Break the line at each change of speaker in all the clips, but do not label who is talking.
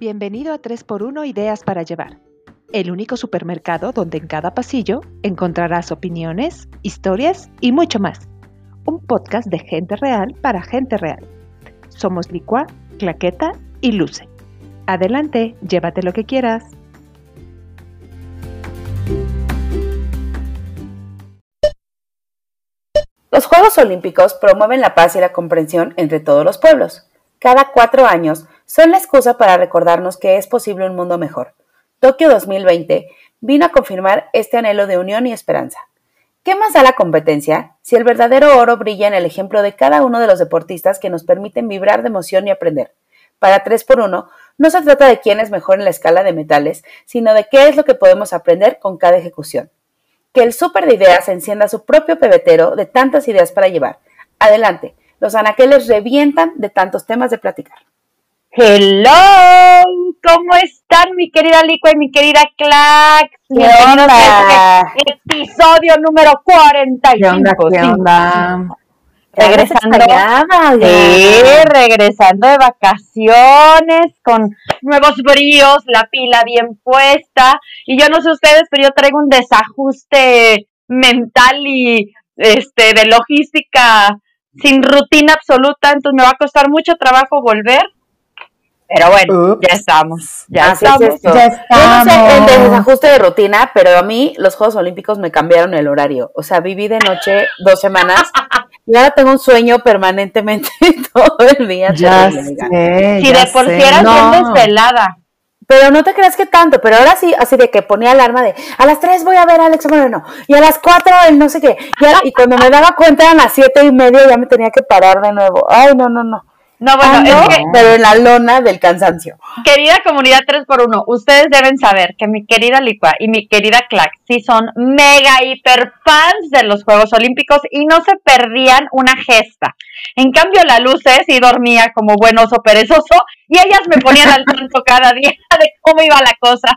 Bienvenido a 3x1 Ideas para Llevar, el único supermercado donde en cada pasillo encontrarás opiniones, historias y mucho más. Un podcast de gente real para gente real. Somos Licua, Claqueta y Luce. Adelante, llévate lo que quieras.
Los Juegos Olímpicos promueven la paz y la comprensión entre todos los pueblos. Cada cuatro años son la excusa para recordarnos que es posible un mundo mejor. Tokio 2020 vino a confirmar este anhelo de unión y esperanza. ¿Qué más da la competencia si el verdadero oro brilla en el ejemplo de cada uno de los deportistas que nos permiten vibrar de emoción y aprender? Para 3x1 no se trata de quién es mejor en la escala de metales, sino de qué es lo que podemos aprender con cada ejecución. Que el súper de ideas encienda su propio pebetero de tantas ideas para llevar. Adelante, los anaqueles revientan de tantos temas de platicar.
Hello, ¿cómo están mi querida Licua y mi querida Clax?
¿Qué onda?
Este episodio número 45.
¿Qué onda? ¿Qué onda?
Regresando, sí, regresando de vacaciones con nuevos bríos, la pila bien puesta. Y yo no sé ustedes, pero yo traigo un desajuste mental y este de logística sin rutina absoluta, entonces me va a costar mucho trabajo volver. Pero bueno,
Ups.
ya estamos, ya
Así es
estamos.
esto.
Ya
Yo no sé el
estamos.
desajuste de rutina, pero a mí los Juegos Olímpicos me cambiaron el horario. O sea, viví de noche dos semanas y ahora tengo un sueño permanentemente todo el día.
Ya sé,
Si
ya
de por
sé.
sí eras
No.
bien desvelada.
Pero no te creas que tanto, pero ahora sí, así de que ponía alarma de a las 3 voy a ver a Alex Moreno y a las 4 el no sé qué. Y, a- y cuando me daba cuenta eran las siete y media ya me tenía que parar de nuevo. Ay, no, no, no.
No, bueno,
Ah, no,
es que,
pero en la lona del cansancio.
querida comunidad 3x1, ustedes deben saber que mi querida Licua y mi querida Clack sí son mega hiper fans de los Juegos Olímpicos y no se perdían una gesta. En cambio, la Luce sí dormía como buen oso perezoso y ellas me ponían al tanto cada día de cómo iba la cosa.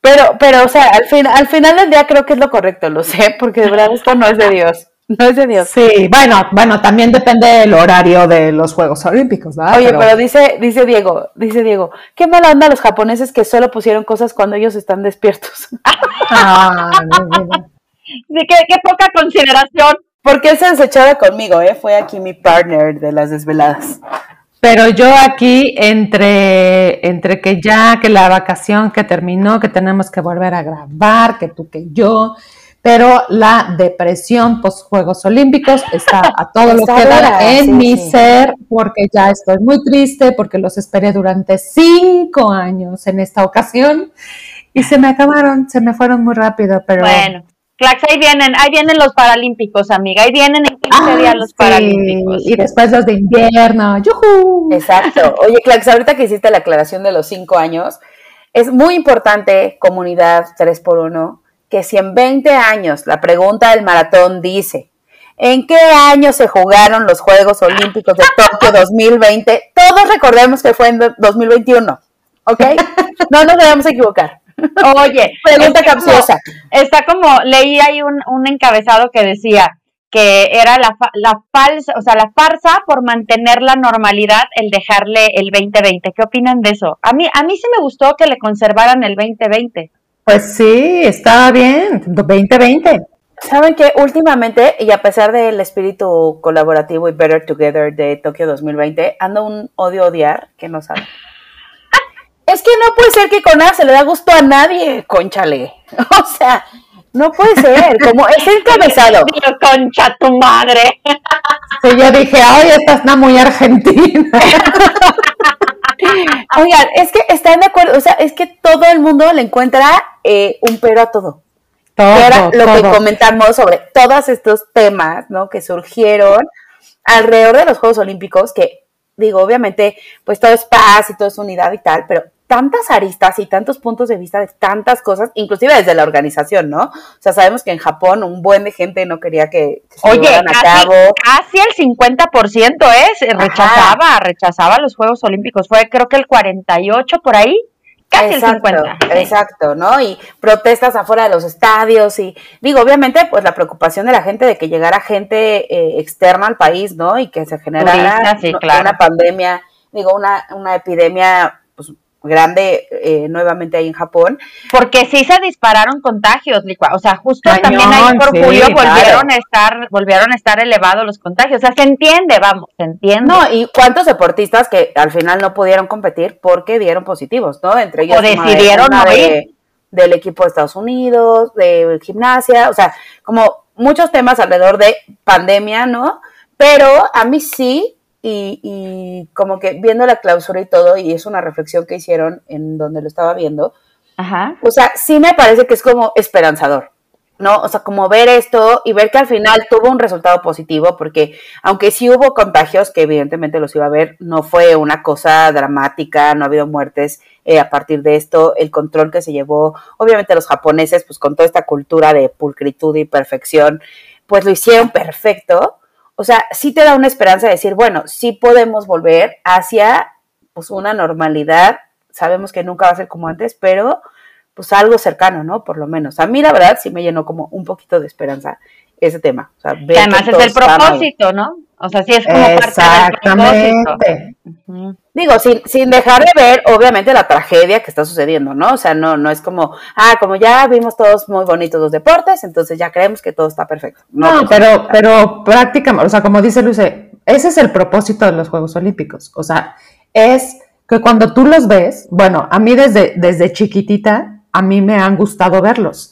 Pero, pero, o sea, al, fin, al final del día creo que es lo correcto, lo sé, porque de verdad esto no es de Dios. No es de Dios.
Sí, bueno, bueno, también depende del horario de los Juegos Olímpicos, ¿verdad?
Oye, pero, dice, dice Diego, dice Diego, qué mala onda los japoneses que solo pusieron cosas cuando ellos están despiertos.
Ah,
qué poca consideración.
Porque él se desechaba conmigo, ¿eh? Fue aquí mi partner de las desveladas.
Pero yo aquí, entre, entre que ya, que la vacación que terminó, que tenemos que volver a grabar, que tú, que yo, pero la depresión post Juegos Olímpicos está a todo lo que da en
sí,
mi
sí.
ser, porque ya estoy muy triste, porque los esperé durante cinco años en esta ocasión y se me acabaron, se me fueron muy rápido, pero...
Bueno, Clax, ahí vienen, ahí vienen los Paralímpicos, amiga, ahí vienen en 15
Ah,
días los
sí,
Paralímpicos.
Y después los de invierno. ¡Yujú!
Exacto. Oye, Clax, ahorita que hiciste la aclaración de los cinco años, es muy importante, comunidad 3x1, que si en 20 años la pregunta del maratón dice, ¿en qué año se jugaron los Juegos Olímpicos de Tokio 2020? Todos recordemos que fue en do- 2021, ¿ok? No nos debemos equivocar.
Oye,
Pregunta capciosa.
Está como, leí ahí un, un encabezado que decía que era la, la falsa, o sea, la farsa por mantener la normalidad el dejarle el 2020. ¿Qué opinan de eso? A mí, a mí sí me gustó que le conservaran el 2020.
Pues sí, está bien. 2020.
Saben que últimamente, y a pesar del espíritu colaborativo y Better Together de Tokio 2020, ando un odio-odiar que no saben. Es que no puede ser que con nada se le da gusto a nadie, conchale. O sea, no puede ser. Como es encabezado.
Concha tu madre.
Sí, yo dije, ay, esta está muy argentina.
Oigan, es que están de acuerdo. O sea, es que todo el mundo le encuentra eh, un pero a todo.
Todo,
que era lo que comentamos sobre todos estos temas, ¿no? Que surgieron alrededor de los Juegos Olímpicos, que digo, obviamente, pues todo es paz y todo es unidad y tal, pero tantas aristas y tantos puntos de vista de tantas cosas, inclusive desde la organización, ¿no? O sea, sabemos que en Japón un buen de gente no quería que, que se
Oye,
llevaran a
casi,
cabo.
casi el 50% es, eh, rechazaba, rechazaba los Juegos Olímpicos. Fue creo que el 48 por ahí, casi
Exacto,
el 50. sí.
exacto, ¿no? Y protestas afuera de los estadios y digo, obviamente, pues la preocupación de la gente de que llegara gente eh, externa al país, ¿no? Y que se generara
Turistas, sí,
no-
claro.
una pandemia, digo, una, una epidemia, pues grande eh, nuevamente ahí en Japón.
Porque sí se dispararon contagios, o sea, justo también ahí por julio volvieron a estar, volvieron a estar elevados los contagios, o sea, se entiende, vamos, se entiende.
No, y cuántos deportistas que al final no pudieron competir porque dieron positivos, ¿no? Entre ellos
o decidieron no
del equipo de Estados Unidos, de gimnasia, o sea, como muchos temas alrededor de pandemia, ¿no? Pero a mí sí y, y, como que viendo la clausura y todo, y es una reflexión que hicieron en donde lo estaba viendo,
Ajá.
o sea, sí me parece que es como esperanzador, ¿no? O sea, como ver esto y ver que al final tuvo un resultado positivo, porque aunque sí hubo contagios, que evidentemente los iba a ver, no fue una cosa dramática, no ha habido muertes eh, a partir de esto, el control que se llevó, obviamente los japoneses, pues con toda esta cultura de pulcritud y perfección, pues lo hicieron perfecto o sea, sí te da una esperanza de decir, bueno, sí podemos volver hacia pues una normalidad. Sabemos que nunca va a ser como antes, pero pues algo cercano, ¿no? Por lo menos. A mí la verdad sí me llenó como un poquito de esperanza ese tema. O sea,
además es el propósito, ¿no? O sea, sí es como parte del propósito.
Digo, sin, sin dejar de ver, obviamente, la tragedia que está sucediendo, ¿no? O sea, no, no es como, ah, como ya vimos todos muy bonitos los deportes, entonces ya creemos que todo está perfecto.
No, pero, pero prácticamente, o sea, como dice Luce, ese es el propósito de los Juegos Olímpicos. O sea, es que cuando tú los ves, bueno, a mí desde, desde chiquitita, a mí me han gustado verlos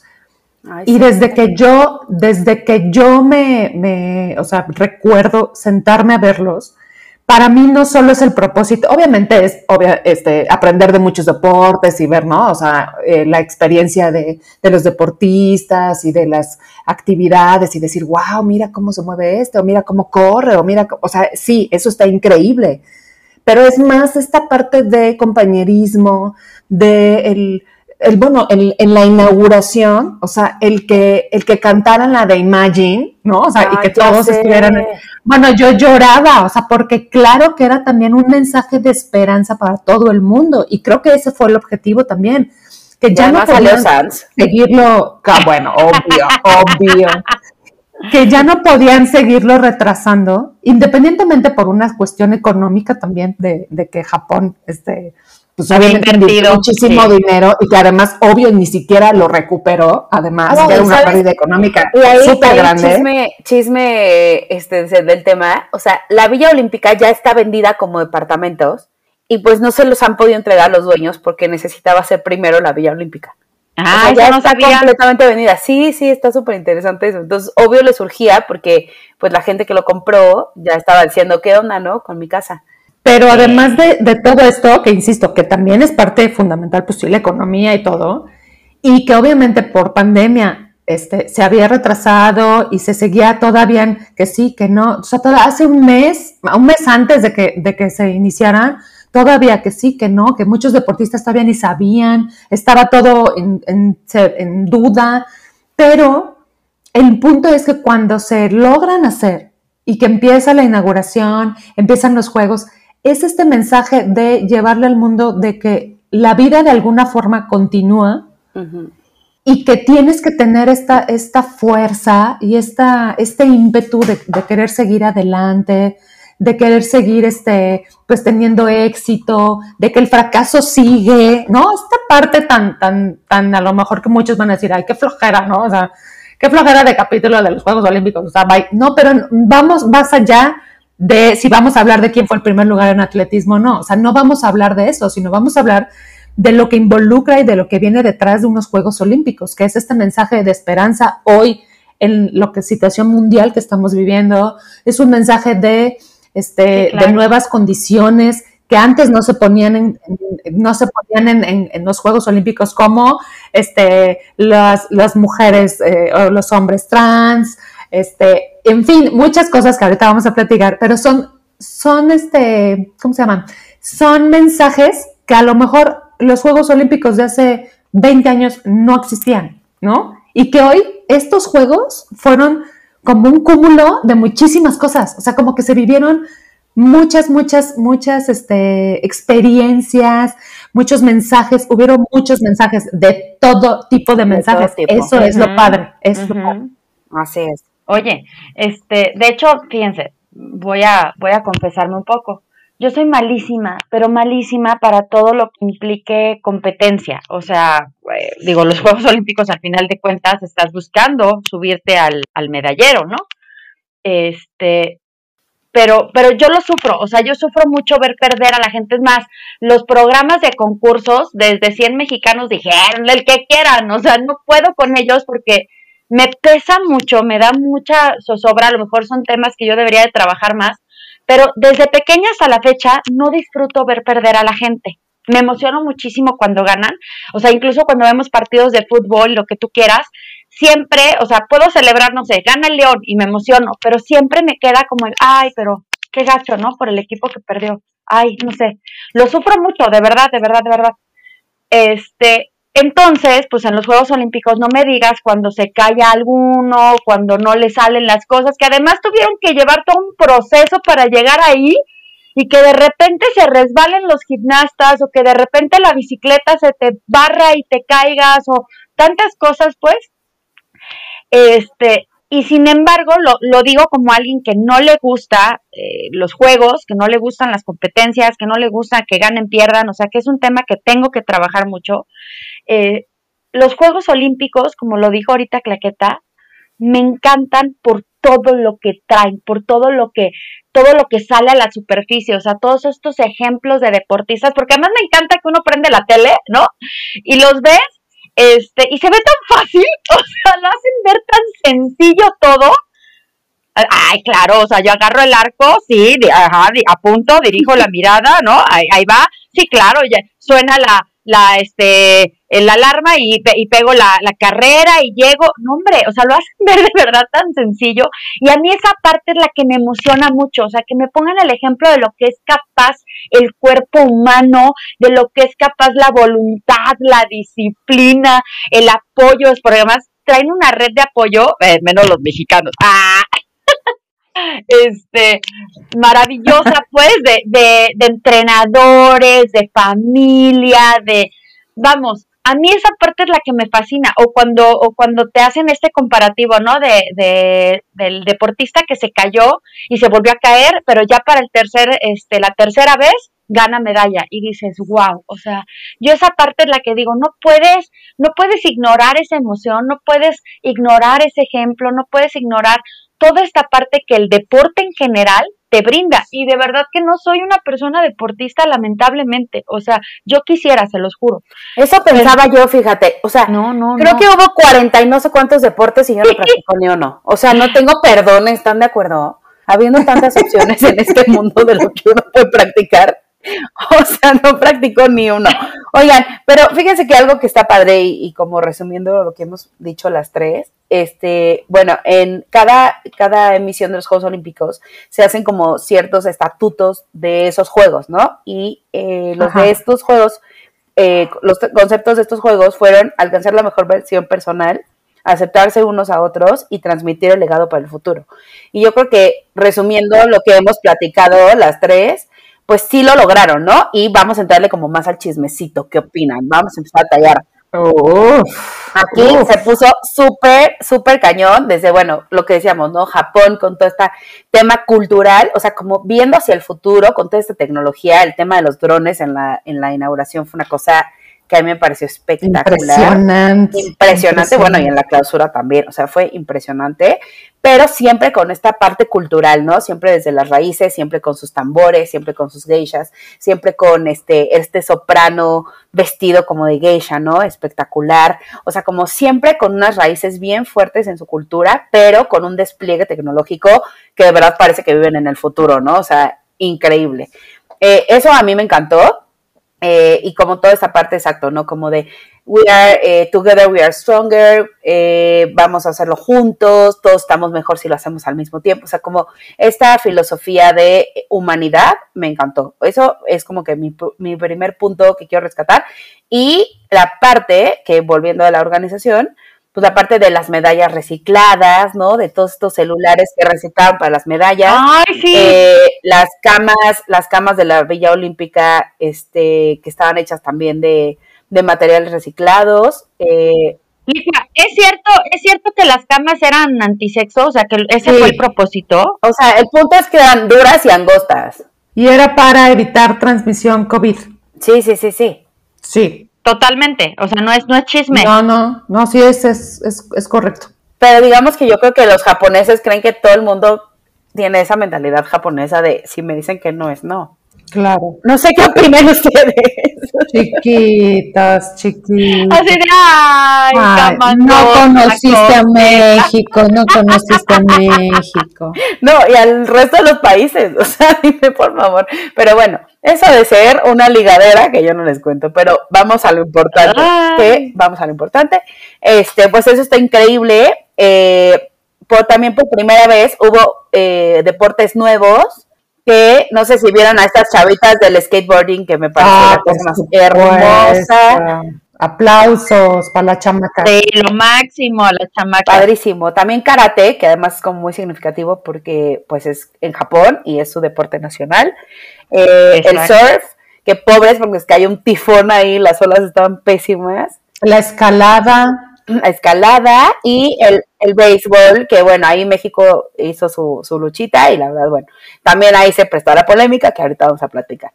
y desde que yo, desde que yo me, me, o sea, recuerdo sentarme a verlos, para mí no solo es el propósito, obviamente es este, aprender de muchos deportes y ver, ¿no? O sea, eh, la experiencia de, de, los deportistas y de las actividades y decir, wow, mira cómo se mueve este, o mira cómo corre, o mira, o sea, sí, eso está increíble. Pero es más esta parte de compañerismo, de el, el, bueno, en la inauguración, o sea, el que, el que cantaran la de Imagine, ¿no? O sea, y que todos estuvieran. Bueno, yo lloraba, o sea, porque claro que era también un mensaje de esperanza para todo el mundo, y creo que ese fue el objetivo también. Que ya, no podían seguirlo, bueno, obvio, obvio. Que ya no podían seguirlo retrasando, independientemente por una cuestión económica también de, de que Japón, este, pues había invertido muchísimo dinero y que además, obvio, ni siquiera lo recuperó, además, era una pérdida económica súper grande.
Chisme, chisme este, del tema, o sea, la Villa Olímpica ya está vendida como departamentos y pues no se los han podido entregar los dueños porque necesitaba ser primero la Villa Olímpica.
Ah, ya no está
completamente vendida. Sí, sí, está súper interesante eso. Entonces, obvio le surgía porque pues la gente que lo compró ya estaba diciendo, ¿qué onda, no? Con mi casa.
Pero además de, todo esto, que insisto, que también es parte fundamental, pues sí, la economía y todo, y que obviamente por pandemia este, se había retrasado y se seguía todavía en que sí, que no, o sea, hace un mes, un mes antes de que, de que se iniciaran, todavía que sí, que no, que muchos deportistas todavía ni sabían, estaba todo en, en, en duda, pero el punto es que cuando se logran hacer y que empieza la inauguración, empiezan los juegos, es este mensaje de llevarle al mundo de que la vida de alguna forma continúa y que tienes que tener esta, esta fuerza y esta, este ímpetu de, querer seguir adelante, de querer seguir este, pues teniendo éxito, de que el fracaso sigue, ¿no? Esta parte tan, tan, tan a lo mejor que muchos van a decir, ay, qué flojera, ¿no? O sea, qué flojera de capítulo de los Juegos Olímpicos, o sea, no, pero vamos más allá de si vamos a hablar de quién fue el primer lugar en atletismo o no. O sea, no vamos a hablar de eso, sino vamos a hablar de lo que involucra y de lo que viene detrás de unos Juegos Olímpicos, que es este mensaje de esperanza hoy en lo que situación mundial que estamos viviendo. Es un mensaje de, este, de nuevas condiciones que antes no se ponían en, no se ponían en, los Juegos Olímpicos como este, las, las mujeres eh, o los hombres trans, este, en fin, muchas cosas que ahorita vamos a platicar, pero son, son este, ¿cómo se llaman? Son mensajes que a lo mejor los Juegos Olímpicos de hace 20 años no existían, ¿no? Y que hoy estos Juegos fueron como un cúmulo de muchísimas cosas, o sea, como que se vivieron muchas, muchas, muchas este, experiencias, muchos mensajes, hubieron muchos mensajes de todo tipo de mensajes. Eso es lo padre, es lo padre.
Así es.
Oye, este, de hecho, fíjense, voy a, voy a confesarme un poco. yo soy malísima, pero malísima para todo lo que implique competencia. O sea, digo, los Juegos Olímpicos al final de cuentas estás buscando subirte al, al medallero, ¿no? Este, pero, pero yo lo sufro, o sea, yo sufro mucho ver perder a la gente. Es más, los programas de concursos, desde 100 mexicanos dijeron, el que quieran, o sea, no puedo con ellos porque me pesa mucho, me da mucha zozobra, a lo mejor son temas que yo debería de trabajar más, pero desde pequeña hasta la fecha no disfruto ver perder a la gente. Me emociono muchísimo cuando ganan, o sea, incluso cuando vemos partidos de fútbol, lo que tú quieras, siempre, o sea, puedo celebrar, no sé, gana el León y me emociono, pero siempre me queda como el, ay, pero qué gacho, ¿no? Por el equipo que perdió. Ay, no sé. Lo sufro mucho, de verdad, de verdad, de verdad. Este, entonces, pues en los Juegos Olímpicos no me digas cuando se calla alguno, cuando no le salen las cosas, que además tuvieron que llevar todo un proceso para llegar ahí y que de repente se resbalen los gimnastas o que de repente la bicicleta se te barra y te caigas o tantas cosas, pues, este, y sin embargo, lo, lo, digo como alguien que no le gusta eh, los juegos, que no le gustan las competencias, que no le gusta que ganen, pierdan, o sea, que es un tema que tengo que trabajar mucho. Eh, los Juegos Olímpicos, como lo dijo ahorita Claqueta, me encantan por todo lo que traen, por todo lo que, todo lo que sale a la superficie, o sea, todos estos ejemplos de deportistas, porque además me encanta que uno prende la tele, ¿no? Y los ves este, y se ve tan fácil, o sea, lo hacen ver tan sencillo todo. Ay, claro, o sea, yo agarro el arco, sí, ajá, apunto, dirijo la mirada, ¿no? Ahí, ahí va, sí, claro, suena la, la, este, la alarma y, y pego la, la, carrera y llego. No, hombre, o sea, lo hacen ver de verdad tan sencillo. Y a mí esa parte es la que me emociona mucho, o sea, que me pongan el ejemplo de lo que es capaz el cuerpo humano, de lo que es capaz la voluntad, la disciplina, el apoyo, porque además traen una red de apoyo, eh, menos los mexicanos. ¡Ah! Este, maravillosa, pues, de, de, de entrenadores, de familia, de, vamos, a mí esa parte es la que me fascina, o cuando, o cuando te hacen este comparativo, ¿no? De, de, del deportista que se cayó y se volvió a caer, pero ya para el tercer, este, la tercera vez gana medalla y dices, wow, o sea, yo esa parte es la que digo, no puedes, no puedes ignorar esa emoción, no puedes ignorar ese ejemplo, no puedes ignorar toda esta parte que el deporte en general te brinda. Y de verdad que no soy una persona deportista, lamentablemente. O sea, yo quisiera, se los juro.
Eso pensaba yo, fíjate. O sea, no, no, creo que hubo 40 y no sé cuántos deportes y yo no practico ni uno. O sea, no tengo perdón, ¿están de acuerdo? Habiendo tantas opciones en este mundo de lo que uno puede practicar. O sea, no practicó ni uno. Oigan, pero fíjense que algo que está padre y, como resumiendo lo que hemos dicho las tres, este, bueno, en cada, cada emisión de los Juegos Olímpicos se hacen como ciertos estatutos de esos juegos, ¿no? Y eh, los de estos juegos, eh, los conceptos de estos juegos fueron alcanzar la mejor versión personal, aceptarse unos a otros y transmitir el legado para el futuro. Y yo creo que resumiendo lo que hemos platicado las tres, pues sí lo lograron, ¿no? Y vamos a entrarle como más al chismecito. ¿Qué opinan? Vamos a empezar a tallar. Aquí se puso súper, súper cañón, desde, bueno, lo que decíamos, ¿no? Japón con todo este tema cultural, o sea, como viendo hacia el futuro con toda esta tecnología, el tema de los drones en la, en la inauguración fue una cosa que a mí me pareció espectacular. Impresionante. Impresionante, bueno, y en la clausura también, o sea, fue impresionante, pero siempre con esta parte cultural, ¿no? Siempre desde las raíces, siempre con sus tambores, siempre con sus geishas, siempre con este, este soprano vestido como de geisha, ¿no? Espectacular, o sea, como siempre con unas raíces bien fuertes en su cultura, pero con un despliegue tecnológico que de verdad parece que viven en el futuro, ¿no? O sea, increíble. Eh, eso a mí me encantó eh, y como toda esa parte exacto, ¿no? Como de we are eh, together, we are stronger, eh, vamos a hacerlo juntos, todos estamos mejor si lo hacemos al mismo tiempo. O sea, como esta filosofía de humanidad me encantó. Eso es como que mi, mi primer punto que quiero rescatar. Y la parte que, volviendo a la organización, pues aparte de las medallas recicladas, ¿no? De todos estos celulares que reciclaban para las medallas.
¡Ay, sí!
Eh, las camas, las camas de la Villa Olímpica, este, que estaban hechas también de, de materiales reciclados. Eh,
es cierto, es cierto que las camas eran antisexo, o sea que ese fue el propósito.
O sea, el punto es que eran duras y angostas.
Y era para evitar transmisión COVID.
Sí, sí, sí, sí.
Sí.
Totalmente. O sea, no es, no es chisme.
No, no, no, sí, es, es, es, es correcto.
Pero digamos que yo creo que los japoneses creen que todo el mundo tiene esa mentalidad japonesa de si me dicen que no es no.
Claro.
No sé qué opinan ustedes.
Chiquitas, chiquitas.
Así de, ay,
Ay,
camandón,
no conociste a México, no conociste a México.
No, y al resto de los países, o sea, dime por favor. Pero bueno, eso de ser una ligadera, que yo no les cuento, pero vamos a lo importante, que vamos a lo importante. Este, pues eso está increíble. Eh, por, también por primera vez hubo eh, deportes nuevos que no sé si vieron a estas chavitas del skateboarding que me parece
Ah,
la cosa más hermosa.
Aplausos para la chamaca.
Sí, lo máximo, la chamaca.
Padrísimo. También karate, que además es como muy significativo porque pues es en Japón y es su deporte nacional. Eh, el surf, que pobres porque es que hay un tifón ahí, las olas estaban pésimas.
La escalada.
La escalada y el, el béisbol, que bueno, ahí México hizo su, su luchita y la verdad, bueno, también ahí se prestó a la polémica que ahorita vamos a platicar.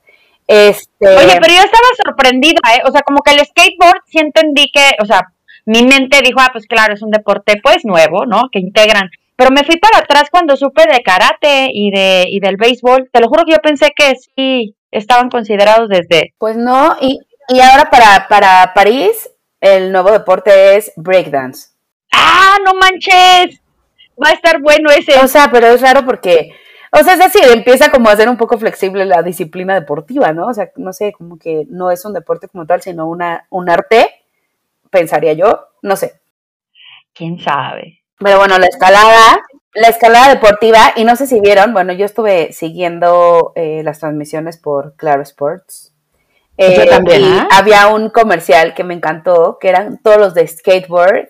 Este,
Oye, pero yo estaba sorprendida, ¿eh? O sea, como que el skateboard sí entendí que, o sea, mi mente dijo, ah, pues claro, es un deporte pues nuevo, ¿no? Que integran. Pero me fui para atrás cuando supe de karate y de y del béisbol. Te lo juro que yo pensé que sí estaban considerados desde
Pues no, y, y ahora para, para París, el nuevo deporte es breakdance.
¡Ah, no manches! Va a estar bueno ese.
O sea, pero es raro porque, o sea, es decir, empieza como a ser un poco flexible la disciplina deportiva, ¿no? O sea, no sé, como que no es un deporte como tal, sino una, un arte, pensaría yo, no sé.
¿Quién sabe?
Pero bueno, la escalada, la escalada deportiva, y no sé si vieron, bueno, yo estuve siguiendo eh, las transmisiones por Claro Sports. Eh,
también,
y había un comercial que me encantó, que eran todos los de skateboard,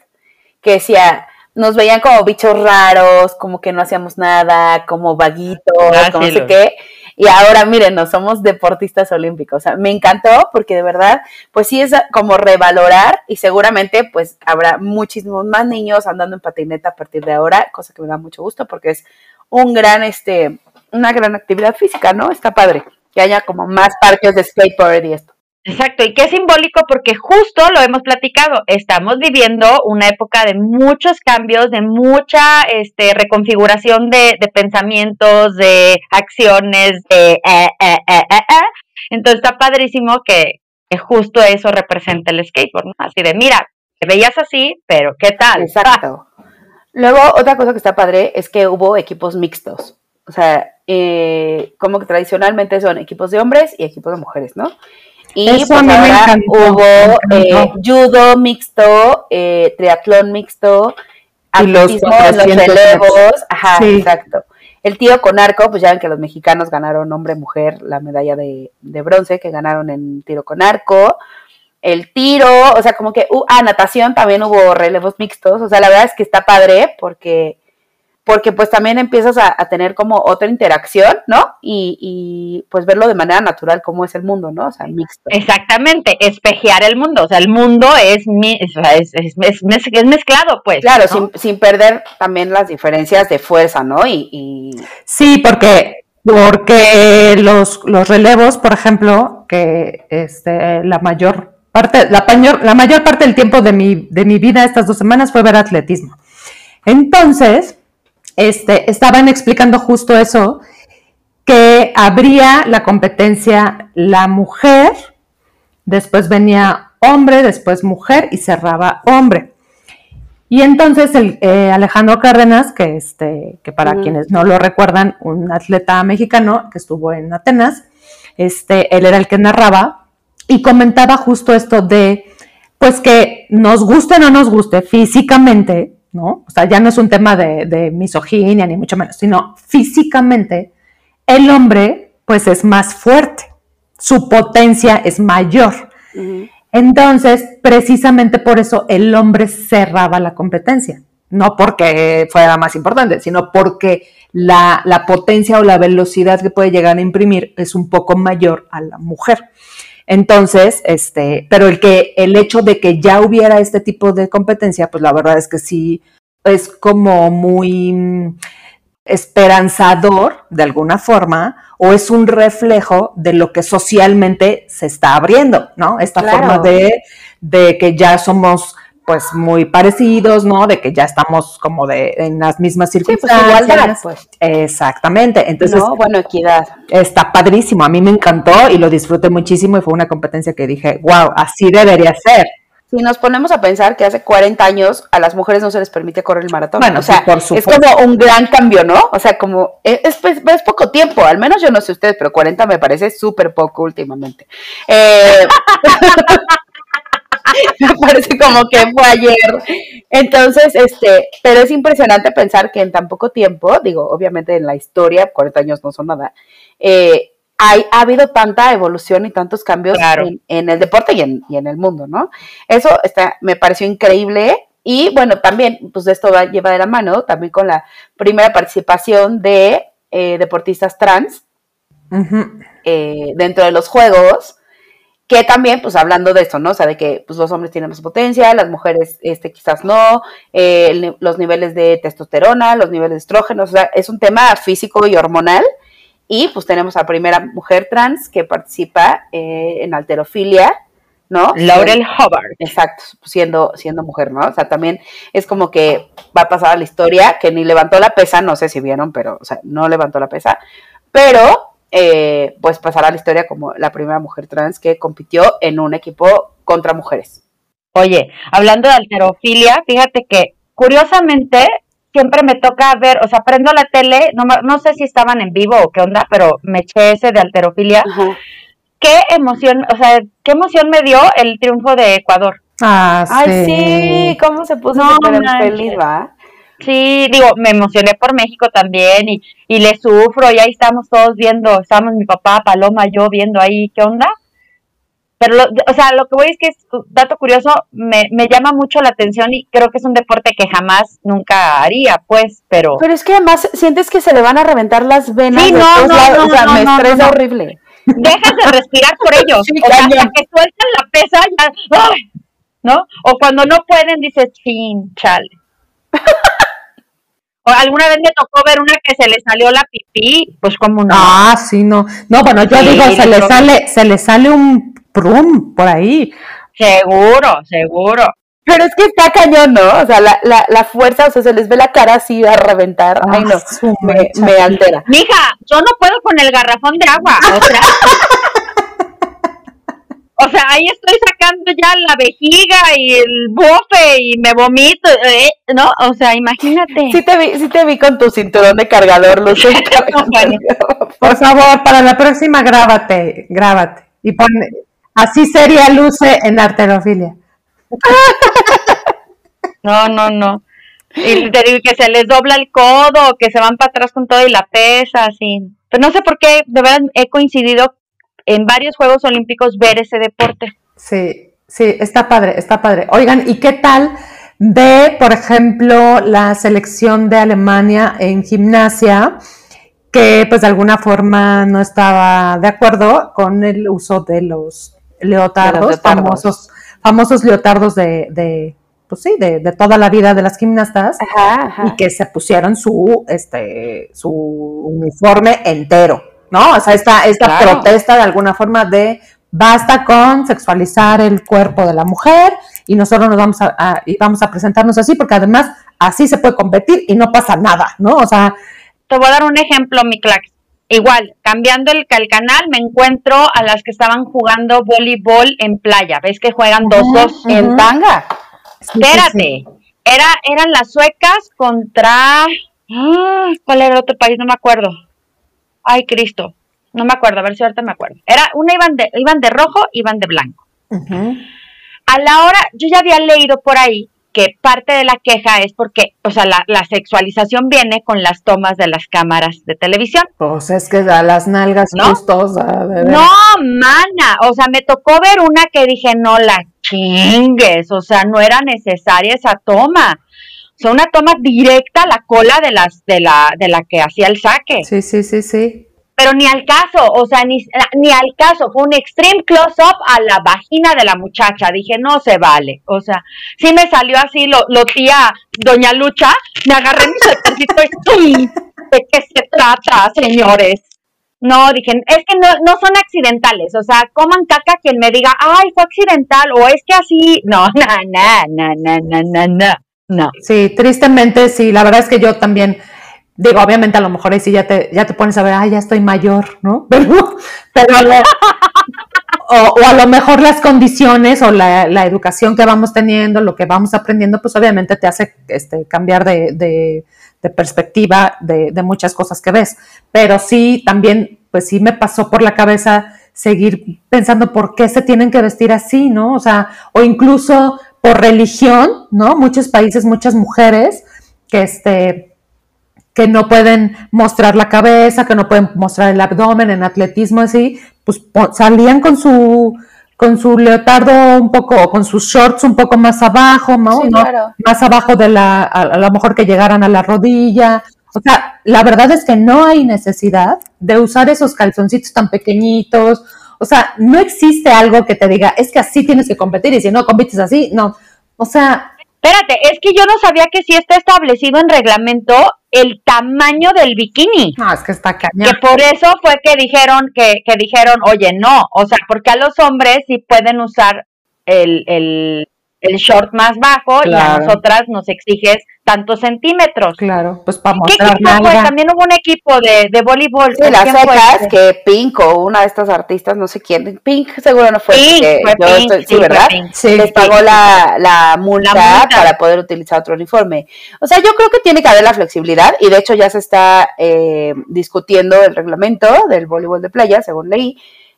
que decía, nos veían como bichos raros, como que no hacíamos nada, como vaguitos,
Ah,
como no sé qué. Y ahora, miren, no somos deportistas olímpicos. O sea, me encantó porque de verdad, pues sí es como revalorar y seguramente pues habrá muchísimos más niños andando en patineta a partir de ahora, cosa que me da mucho gusto porque es un gran, este, una gran actividad física, ¿no? Está padre que haya como más parques de skateboard y esto.
Exacto, y qué simbólico porque justo lo hemos platicado, estamos viviendo una época de muchos cambios, de mucha este, reconfiguración de, de pensamientos, de acciones, de... eh, eh, eh. Entonces está padrísimo que, que justo eso representa el skateboard, ¿no? Así de, mira, te veías así, pero ¿qué tal?
Exacto. Luego, otra cosa que está padre es que hubo equipos mixtos. O sea, eh, como que tradicionalmente son equipos de hombres y equipos de mujeres, ¿no? Y
Eso
pues
me
ahora
encantó,
hubo
me
eh, judo mixto, eh, triatlón mixto, atletismo en los
400
relevos. Ajá,
Sí.
exacto. El tiro con arco, pues ya ven que los mexicanos ganaron hombre-mujer la medalla de, de bronce que ganaron en tiro con arco. El tiro, o sea, como que, uh, ah, natación también hubo relevos mixtos. O sea, la verdad es que está padre porque, porque pues también empiezas a, a tener como otra interacción, ¿no? Y, y pues verlo de manera natural cómo es el mundo, ¿no? O sea, mixto.
Exactamente, espejear el mundo, o sea, el mundo es, mi- es, es, es- es mez- es mezclado, pues.
Claro,
¿no?
sin, sin perder también las diferencias de fuerza, ¿no? Y, y
Sí, porque, porque los, los relevos, por ejemplo, que este, la mayor parte, la, la mayor parte del tiempo de mi, de mi vida estas dos semanas fue ver atletismo. Entonces, este, estaban explicando justo eso, que habría la competencia la mujer, después venía hombre, después mujer y cerraba hombre. Y entonces el, eh, Alejandro Cárdenas, que, este, que para quienes no lo recuerdan, un atleta mexicano que estuvo en Atenas, este, él era el que narraba y comentaba justo esto de, pues que nos guste o no nos guste físicamente, ¿no? O sea, ya no es un tema de, de misoginia ni mucho menos, sino físicamente el hombre pues es más fuerte, su potencia es mayor. Entonces, precisamente por eso el hombre cerraba la competencia. No porque fuera más importante, sino porque la, la potencia o la velocidad que puede llegar a imprimir es un poco mayor a la mujer. Entonces, este, pero el que, el hecho de que ya hubiera este tipo de competencia, pues la verdad es que sí es como muy, esperanzador de alguna forma o es un reflejo de lo que socialmente se está abriendo, ¿no? Esta forma de, de que ya somos pues muy parecidos, ¿no? De que ya estamos como de en las mismas pues, circunstancias.
pues igualdad, pues.
Exactamente. Entonces,
no, bueno, equidad.
Está padrísimo. A mí me encantó y lo disfruté muchísimo y fue una competencia que dije, wow, así debería ser.
Si nos ponemos a pensar que hace 40 años a las mujeres no se les permite correr el maratón.
Bueno,
o sea,
por
es como un gran cambio, ¿no? O sea, como es, es, poco tiempo, al menos yo no sé ustedes, pero 40 me parece súper poco últimamente. Eh, me parece como que fue ayer. Entonces, este, pero es impresionante pensar que en tan poco tiempo, digo, obviamente en la historia, 40 años no son nada, eh, hay, ha habido tanta evolución y tantos cambios en, el deporte y en, y en, el mundo, ¿no? Eso está, me pareció increíble. Y bueno, también, pues esto va, lleva de la mano también con la primera participación de eh, deportistas trans eh, dentro de los Juegos que también, pues hablando de eso, ¿no? O sea, de que pues, los hombres tienen más potencia, las mujeres este, quizás no, eh, los niveles de testosterona, los niveles de estrógeno, o sea, es un tema físico y hormonal. Y pues tenemos a primera mujer trans que participa eh, en alterofilia, ¿no?
Laurel Hubbard.
Exacto, siendo, siendo mujer, ¿no? O sea, también es como que va a pasar a la historia que ni levantó la pesa, no sé si vieron, pero, o sea, no levantó la pesa, pero eh, pues pasará a la historia como la primera mujer trans que compitió en un equipo contra mujeres.
Oye, hablando de alterofilia, fíjate que curiosamente siempre me toca ver, o sea, prendo la tele, no, no sé si estaban en vivo o qué onda, pero me eché ese de alterofilia. Qué emoción, o sea, qué emoción me dio el triunfo de Ecuador.
Ah, sí.
Ay, sí, cómo se puso no, feliz, ¿va?
Sí, digo, me emocioné por México también y, y le sufro y ahí estamos todos viendo, estamos mi papá, Paloma, yo viendo ahí qué onda. Pero, o sea, lo que voy es que es dato curioso, me, me llama mucho la atención y creo que es un deporte que jamás, nunca haría, pues, pero...
Pero es que además sientes que se le van a reventar las venas.
Sí, no, no,
o sea, me estresa horrible.
Dejas de respirar por ellos. o sea, hasta que sueltan la pesa, ya, ¿no? O cuando no pueden, dices, chin, chale. O alguna vez me tocó ver una que se le salió la pipí, pues como no.
Ah, sí, no. No, bueno, yo digo, se le sale, se le sale un prum por ahí.
Seguro, seguro.
Pero es que está cañón, ¿no? O sea, la, la, la fuerza, o sea, se les ve la cara así a reventar. Ay, no, ah, me, me, altera.
Mija, yo no puedo con el garrafón de agua. O sea, O sea, ahí estoy sacando ya la vejiga y el bofe y me vomito, ¿eh? ¿no? O sea, imagínate.
Sí te vi, sí te vi con tu cinturón de cargador, Luce.
Por favor, para la próxima grábate, grábate. Y pon, así sería Luce en arterofilia.
No, no, no. Y te digo que se les dobla el codo, que se van para atrás con todo y la pesa, así. Pero no sé por qué, de verdad, he coincidido en varios Juegos Olímpicos ver ese deporte.
Sí, sí, está padre, está padre. Oigan, ¿y qué tal ve, por ejemplo, la selección de Alemania en gimnasia? que pues de alguna forma no estaba de acuerdo con el uso de los leotardos, famosos, famosos leotardos de, de pues sí, de, de, toda la vida de las gimnastas, y que se pusieron su, este, su uniforme entero. ¿No? O sea, esta, esta protesta de alguna forma de basta con sexualizar el cuerpo de la mujer y nosotros nos vamos a, vamos a presentarnos así porque además así se puede competir y no pasa nada, ¿no? O sea...
Te voy a dar un ejemplo, mi clack. Igual, cambiando el, canal, me encuentro a las que estaban jugando voleibol en playa. ¿Ves que juegan dos, dos en tanga? Espérate. Era, eran las suecas contra... Ah, ¿Cuál era el otro país? No me acuerdo. Ay, Cristo. No me acuerdo, a ver si ahorita me acuerdo. Era una iban de, iban de rojo, iban de blanco. A la hora, yo ya había leído por ahí que parte de la queja es porque, o sea, la, sexualización viene con las tomas de las cámaras de televisión.
Pues es que da las nalgas
¿No? No, mana, o sea, me tocó ver una que dije, no la chingues, o sea, no era necesaria esa toma. O sea, una toma directa a la cola de las de la de la que hacía el saque.
Sí, sí, sí, sí.
pero ni al caso, o sea, ni, ni al caso, fue un extreme close-up a la vagina de la muchacha, dije, no se vale, o sea, sí me salió así lo, lo tía Doña Lucha, me agarré mi suétercito y ¿de qué se trata, señores? No, dije, es que no, no son accidentales, o sea, coman caca quien me diga, ay, fue accidental, o es que así, no, no, no, no, no, no, no, no.
Sí, tristemente sí, la verdad es que yo también, digo, obviamente a lo mejor ahí sí ya te, ya te pones a ver, ay, ya estoy mayor, ¿no? Pero, pero o, o, a lo mejor las condiciones o la, la, educación que vamos teniendo, lo que vamos aprendiendo, pues obviamente te hace este, cambiar de, de, de perspectiva de, de, muchas cosas que ves. Pero sí, también, pues sí me pasó por la cabeza seguir pensando por qué se tienen que vestir así, ¿no? O sea, o incluso por religión, ¿no? Muchos países, muchas mujeres que este que no pueden mostrar la cabeza, que no pueden mostrar el abdomen en atletismo así, pues salían con su con su leotardo un poco, con sus shorts un poco más abajo, ¿no?
Sí, claro.
Más abajo de la, a, lo mejor que llegaran a la rodilla. O sea, la verdad es que no hay necesidad de usar esos calzoncitos tan pequeñitos. O sea, no existe algo que te diga, es que así tienes que competir y si no compites así, no. O sea,
Espérate, es que yo no sabía que sí está establecido en reglamento el tamaño del bikini.
No, es que está cañón.
Que por eso fue que dijeron, que, que dijeron, oye, no, o sea, porque a los hombres sí pueden usar el, el, el short más bajo
Claro.
y a nosotras nos exiges tantos centímetros.
Claro, pues para
¿Qué
mostrar
equipo fue? También hubo un equipo de, de voleibol.
Sí, las
¿Quién fue
secas que Pink o una de estas artistas, no sé quién, Pink seguro no fue,
Pink, fue
yo
Pink,
estoy- sí,
sí, fue
¿verdad?
Pink.
Sí,
les pagó la, la, multa
La multa.
para poder utilizar otro uniforme. O sea, yo creo que tiene que haber la flexibilidad y de hecho ya se está eh, discutiendo el reglamento del voleibol de playa, según leí.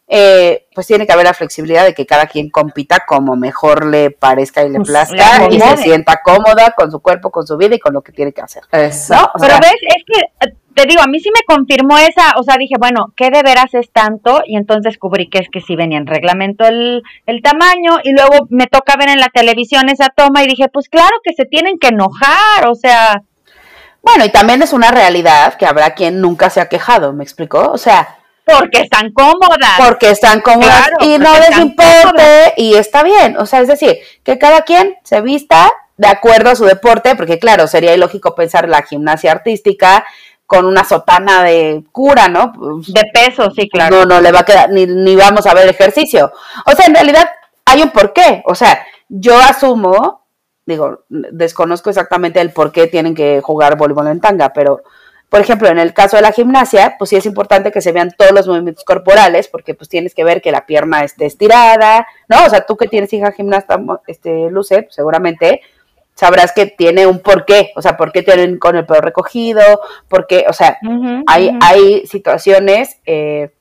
Eh, pues tiene que haber la flexibilidad de que cada quien compita como mejor le parezca y le
Pues,
plazca y se sienta cómoda con su cuerpo, con su vida y con lo que tiene que hacer.
Exacto.
O
Pero
sea,
ves, es que eh, te digo, a mí sí me confirmó esa, o sea, dije, bueno, ¿qué de veras es tanto? Y entonces descubrí que es que sí venía en reglamento el, el tamaño y luego me toca ver en la televisión esa toma y dije, pues claro que se tienen que enojar, o sea,
Bueno, y también es una realidad que habrá quien nunca se ha quejado, ¿me explicó? O sea,
porque están cómodas.
porque están cómodas
Claro,
y no les importe y está bien. O sea, es decir, que cada quien se vista de acuerdo a su deporte, porque claro, sería ilógico pensar la gimnasia artística con una sotana de cura, ¿no? Pues,
De peso, sí, claro.
No, no le va a quedar, ni, ni vamos a ver ejercicio. O sea, en realidad hay un porqué. O sea, yo asumo, digo, desconozco exactamente el por qué tienen que jugar voleibol en tanga, pero, por ejemplo, en el caso de la gimnasia, pues sí es importante que se vean todos los movimientos corporales, porque pues tienes que ver que la pierna esté estirada, ¿no? O sea, tú que tienes hija gimnasta, este, Luce, pues, seguramente sabrás que tiene un porqué, o sea, por qué tienen con el pelo recogido, porque, o sea, hay, hay situaciones eh,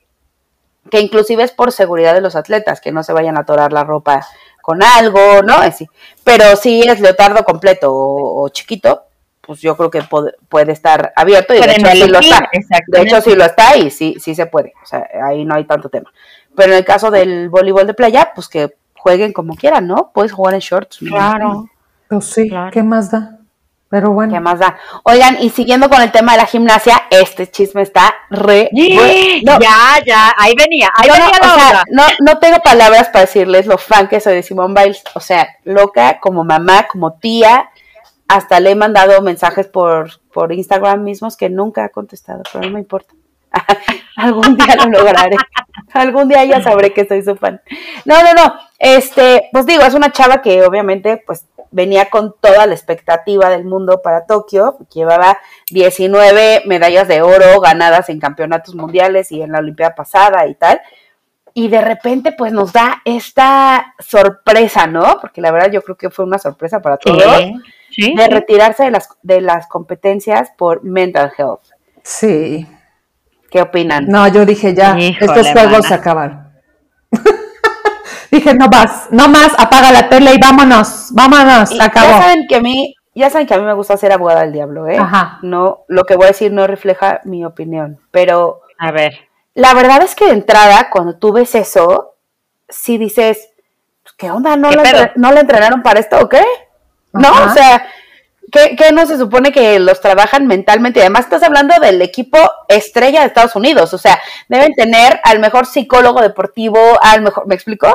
que inclusive es por seguridad de los atletas, que no se vayan a atorar la ropa con algo, ¿no? Así. Pero si es leotardo completo o, o chiquito, pues yo creo que puede estar abierto y de hecho sí lo está. De hecho sí lo está y sí, sí se puede. O sea, ahí no hay tanto tema. Pero en el caso del voleibol de playa, pues que jueguen como quieran, ¿no? Puedes jugar en shorts. ¿no?
Claro.
Pues sí,
Claro.
¿qué más da? Pero bueno.
¿Qué más da? Oigan, y siguiendo con el tema de la gimnasia, este chisme está re... no,
Ya, ya, ahí venía, ahí
no,
venía la
o sea,
otra.
no, no tengo palabras para decirles lo fan que soy de Simone Biles. O sea, loca como mamá, como tía. Hasta le he mandado mensajes por, por Instagram mismos que nunca ha contestado, pero no me importa. Algún día lo lograré. Algún día ya sabré que soy su fan. No, no, no. Este, pues digo, es una chava que obviamente pues venía con toda la expectativa del mundo para Tokio. Llevaba 19 medallas de oro ganadas en campeonatos mundiales y en la Olimpiada pasada y tal. Y de repente pues nos da esta sorpresa, ¿no? Porque la verdad yo creo que fue una sorpresa para todos.
Sí,
De retirarse de las, de las competencias por mental health.
Sí.
¿Qué opinan?
No, yo dije ya,
Híjole,
estos juegos
mana.
se acabaron. dije, no más, no más, apaga la tele y vámonos, vámonos,
Y
se acabó.
Ya saben que a mí, ya saben que a mí me gusta ser abogada del diablo, ¿eh?
Ajá.
No, lo que voy a decir no refleja mi opinión, pero
A ver.
La verdad es que de entrada, cuando tú ves eso, sí dices, pues, ¿qué onda? ¿No,
¿Qué
la, ¿No la entrenaron para esto o qué? ¿No?
Ajá.
O sea, ¿Qué, ¿Qué, no se supone que los trabajan mentalmente? Además, estás hablando del equipo estrella de Estados Unidos. O sea, deben tener al mejor psicólogo deportivo, al mejor. ¿Me explico?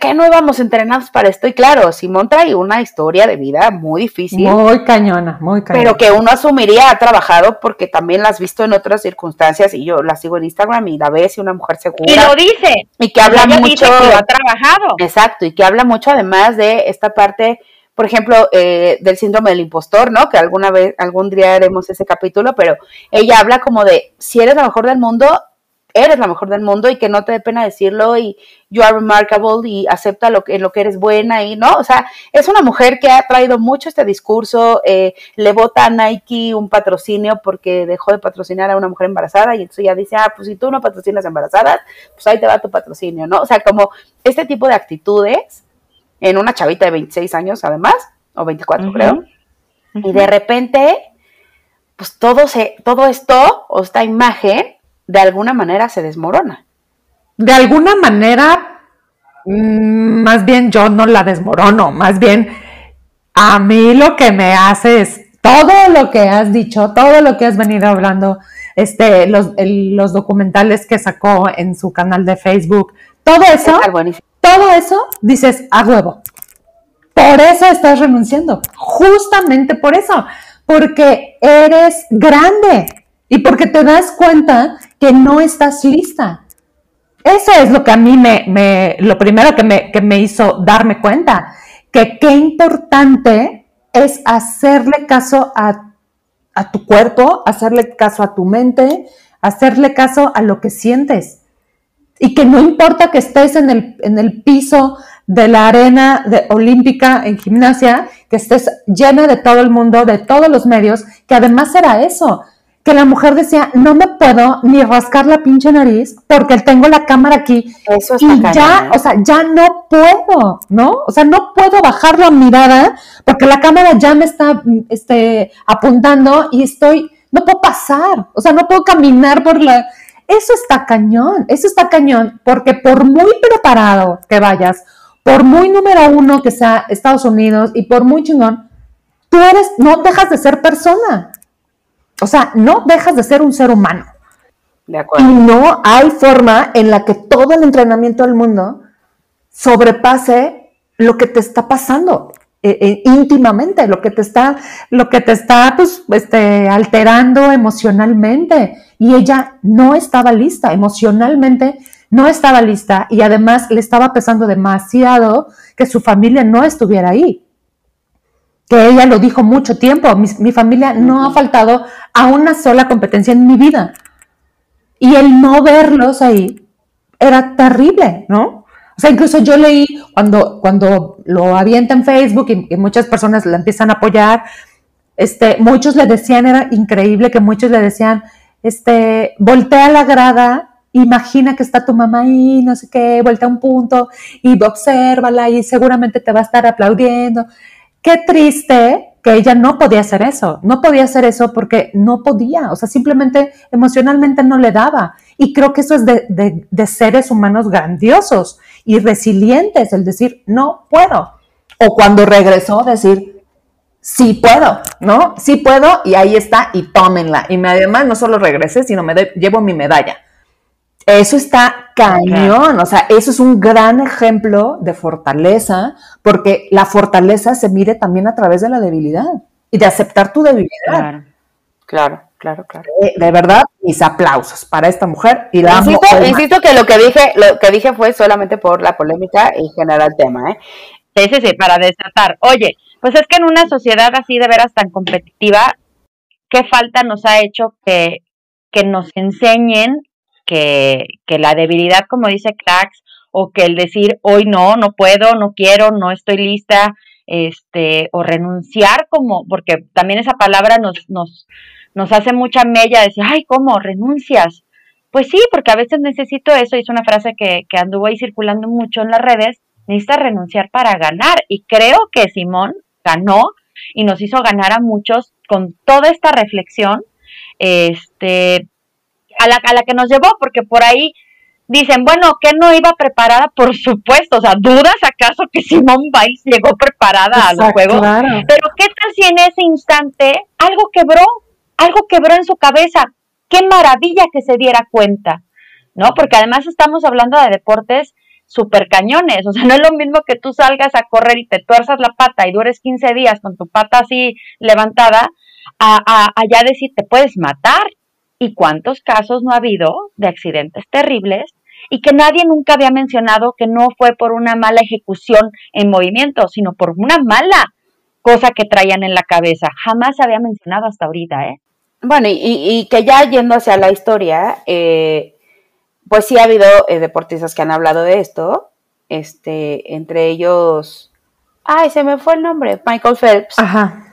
¿Qué, no íbamos entrenados para esto? Y claro, Simón trae una historia de vida muy difícil.
Muy cañona, muy cañona.
Pero que uno asumiría ha trabajado porque también la has visto en otras circunstancias y yo la sigo en Instagram y la ves y una mujer segura.
Y lo dice.
Y que habla mucho.
que ha trabajado.
Exacto, y que habla mucho además de esta parte, por ejemplo, eh, del síndrome del impostor, ¿no? Que alguna vez, algún día haremos ese capítulo, pero ella habla como de si eres la mejor del mundo, eres la mejor del mundo y que no te dé pena decirlo y you are remarkable y acepta lo que, en lo que eres buena y no, o sea, es una mujer que ha traído mucho este discurso, eh, le vota a Nike un patrocinio porque dejó de patrocinar a una mujer embarazada y entonces ya dice, ah, pues si tú no patrocinas embarazadas, pues ahí te va tu patrocinio, ¿no? O sea, como este tipo de actitudes en una chavita de 26 años además, o 24 creo, y de repente, pues todo, se, todo esto, o esta imagen, de alguna manera se desmorona.
De alguna manera, mm, más bien yo no la desmorono, más bien a mí lo que me hace es todo lo que has dicho, todo lo que has venido hablando, este, los, los documentales que sacó en su canal de Facebook, todo eso, todo eso dices a huevo. Por eso estás renunciando, justamente por eso, porque eres grande, y porque te das cuenta que no estás lista. Eso es lo que a mí me, lo primero que me, que me hizo darme cuenta, que qué importante es hacerle caso a, a tu cuerpo, hacerle caso a tu mente, hacerle caso a lo que sientes. Y que no importa que estés en el, en el piso de la arena de, olímpica en gimnasia, que estés llena de todo el mundo, de todos los medios, que además era eso, que la mujer decía, no me puedo ni rascar la pinche nariz porque tengo la cámara aquí.
Eso
y ya, o sea, ya no puedo, ¿no? O sea, no puedo bajar la mirada porque la cámara ya me está este, apuntando y estoy, no puedo pasar, o sea, no puedo caminar por la... Eso está cañón, eso está cañón, porque por muy preparado que vayas, por muy número uno que sea Estados Unidos y por muy chingón, tú eres, no dejas de ser persona. O sea, no dejas de ser un ser humano.
De acuerdo.
Y no hay forma en la que todo el entrenamiento del mundo sobrepase lo que te está pasando eh, eh, íntimamente, lo que te está, lo que te está pues, este, alterando emocionalmente. Y ella no estaba lista, emocionalmente no estaba lista y además le estaba pesando demasiado que su familia no estuviera ahí que ella lo dijo mucho tiempo, mi, familia no ha faltado a una sola competencia en mi vida. Y el no verlos ahí era terrible, ¿no? O sea, incluso yo leí cuando, cuando lo avienta en Facebook y, muchas personas la empiezan a apoyar, este, muchos le decían, era increíble que muchos le decían, este, voltea la grada, imagina que está tu mamá ahí, no sé qué, voltea un punto y obsérvala y seguramente te va a estar aplaudiendo. Qué triste que ella no podía hacer eso, no podía hacer eso porque no podía, o sea, simplemente emocionalmente no le daba. Y creo que eso es de, seres humanos grandiosos y resilientes, el decir, no puedo. O cuando regresó, decir, sí puedo, ¿no? Sí puedo y ahí está y tómenla. Y además no solo regresé, sino me llevo mi medalla. Eso está cañón, o sea, eso es un gran ejemplo de fortaleza, porque la fortaleza se mide también a través de la debilidad y de aceptar tu debilidad.
Claro, claro, claro, claro.
Eh, de, verdad, mis aplausos para esta mujer y la
insisto, insisto que lo que dije, lo que dije fue solamente por la polémica y general tema, ¿eh?
Sí, sí, sí, para desatar. Oye, pues es que en una sociedad así de veras tan competitiva, ¿qué falta nos ha hecho que, que nos enseñen que, que la debilidad, como dice Clax, o que el decir hoy no, no puedo, no quiero, no estoy lista, este, o renunciar como, porque también esa palabra nos, nos, nos hace mucha mella, decir, ay, ¿cómo? ¿Renuncias? Pues sí, porque a veces necesito eso, y es una frase que, que anduvo ahí circulando mucho en las redes, necesita renunciar para ganar, y creo que Simón ganó y nos hizo ganar a muchos con toda esta reflexión, este, a la, a la que nos llevó, porque por ahí dicen, bueno, que no iba preparada, por supuesto, o sea, ¿dudas acaso que Simone Biles llegó preparada al juego? Pero ¿qué tal si en ese instante algo quebró, algo quebró en su cabeza? Qué maravilla que se diera cuenta, ¿no? Porque además estamos hablando de deportes super cañones, o sea, no es lo mismo que tú salgas a correr y te tuerzas la pata y dures 15 días con tu pata así levantada, a, a, allá decir te puedes matar, y cuántos casos no ha habido de accidentes terribles y que nadie nunca había mencionado que no fue por una mala ejecución en movimiento, sino por una mala cosa que traían en la cabeza. Jamás se había mencionado hasta ahorita, ¿eh?
Bueno, y, que ya yendo hacia la historia, eh, pues sí ha habido eh, deportistas que han hablado de esto, este, entre ellos, ay, se me fue el nombre, Michael Phelps. Ajá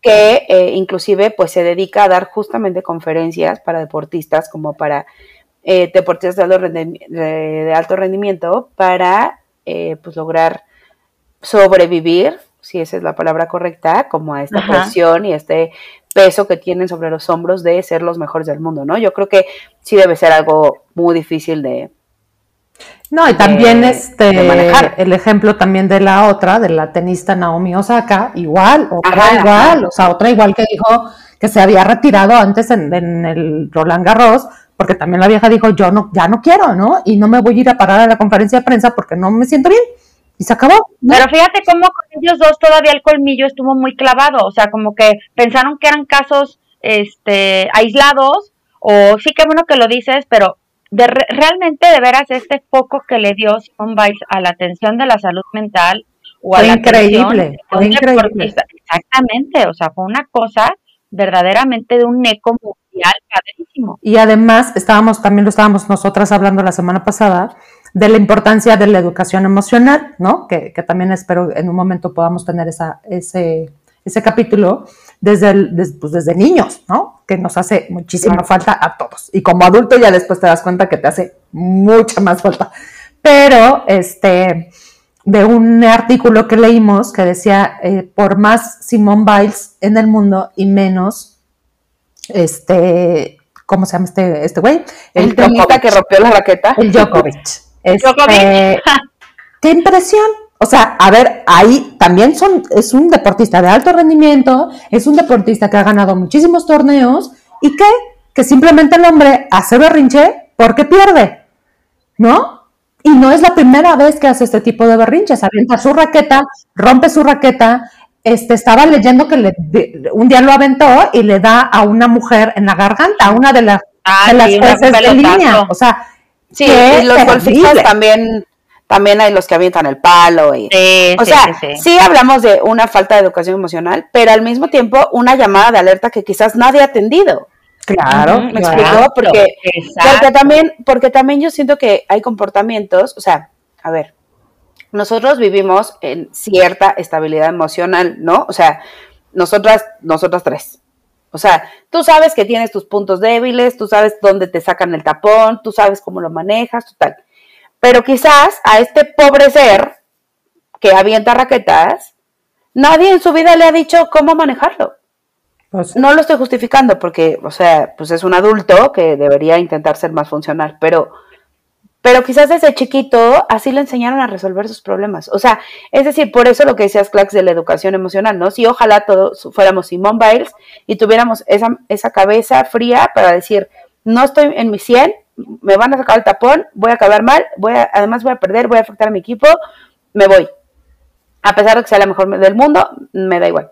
que eh, inclusive pues se dedica a dar justamente conferencias para deportistas como para eh, deportistas de alto, de alto, rendimiento para eh, pues lograr sobrevivir, si esa es la palabra correcta, como a esta presión y este peso que tienen sobre los hombros de ser los mejores del mundo, ¿no? Yo creo que sí debe ser algo muy difícil de,
no, y también este el ejemplo también de la otra, de la tenista Naomi Osaka, igual, otra igual, o sea, otra igual que dijo que se había retirado antes en, el Roland Garros, porque también la vieja dijo, yo no, ya no quiero, ¿no? Y no me voy a ir a parar a la conferencia de prensa porque no me siento bien. Y se acabó.
Pero fíjate cómo con ellos dos todavía el colmillo estuvo muy clavado, o sea, como que pensaron que eran casos este aislados, o sí que bueno que lo dices, pero de realmente de veras este foco que le dio Simone Biles a la atención de la salud mental o a la
increíble, fue increíble.
Exactamente, o sea, fue una cosa verdaderamente de un eco mundial padrísimo.
Y además estábamos también lo estábamos nosotras hablando la semana pasada de la importancia de la educación emocional, ¿no? Que, que también espero en un momento podamos tener esa, ese, ese capítulo desde, pues desde niños, ¿no? Que nos hace muchísima falta a todos. Y como adulto ya después te das cuenta que te hace mucha más falta. Pero, este, de un artículo que leímos que decía, eh, por más Simone Biles en el mundo y menos, este, ¿cómo se llama este, este güey?
El, el que rompió la raqueta.
El Djokovic. Este, qué impresión, o sea, a ver, ahí también son, es un deportista de alto rendimiento, es un deportista que ha ganado muchísimos torneos y que, que simplemente el hombre hace berrinche porque pierde, ¿no? Y no es la primera vez que hace este tipo de berrinches, avienta su raqueta, rompe su raqueta, este, estaba leyendo que le, un día lo aventó y le da a una mujer en la garganta, a una de, las
ah, de las jueces de línea. O sea, sí, y los golfistas también también hay los que avientan el palo. Y, o sea, sí, hablamos de una falta de educación emocional, pero al mismo tiempo una llamada de alerta que quizás nadie ha atendido.
Claro,
me explico, porque, porque también, porque también yo siento que hay comportamientos, o sea, a ver, nosotros vivimos en cierta estabilidad emocional, ¿no? O sea, nosotras, nosotras tres. O sea, tú sabes que tienes tus puntos débiles, tú sabes dónde te sacan el tapón, tú sabes cómo lo manejas, total. Pero quizás a este pobre ser que avienta raquetas, nadie en su vida le ha dicho cómo manejarlo. Pues no lo estoy justificando porque, o sea, pues es un adulto que debería intentar ser más funcional, pero, pero quizás desde chiquito así le enseñaron a resolver sus problemas. O sea, es decir, por eso lo que decías, Clax, de la educación emocional, ¿no? Si ojalá todos fuéramos Simone Biles y tuviéramos esa, esa cabeza fría para decir, no estoy en mi 100, me van a sacar el tapón, voy a acabar mal, voy a, además voy a perder, voy a afectar a mi equipo, me voy. A pesar de que sea la mejor del mundo, me da igual.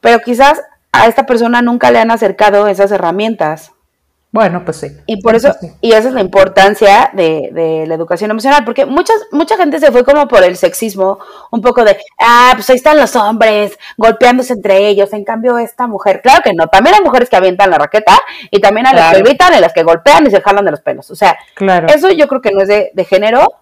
Pero quizás a esta persona nunca le han acercado esas herramientas.
Bueno, pues sí.
Y por eso, y esa es la importancia de, de, la educación emocional, porque muchas, mucha gente se fue como por el sexismo, un poco de, ah, pues ahí están los hombres golpeándose entre ellos, en cambio esta mujer, claro que no, también hay mujeres que avientan la raqueta y también hay las que evitan y las que golpean y se jalan de los pelos, o sea, claro. eso yo creo que no es de, de género,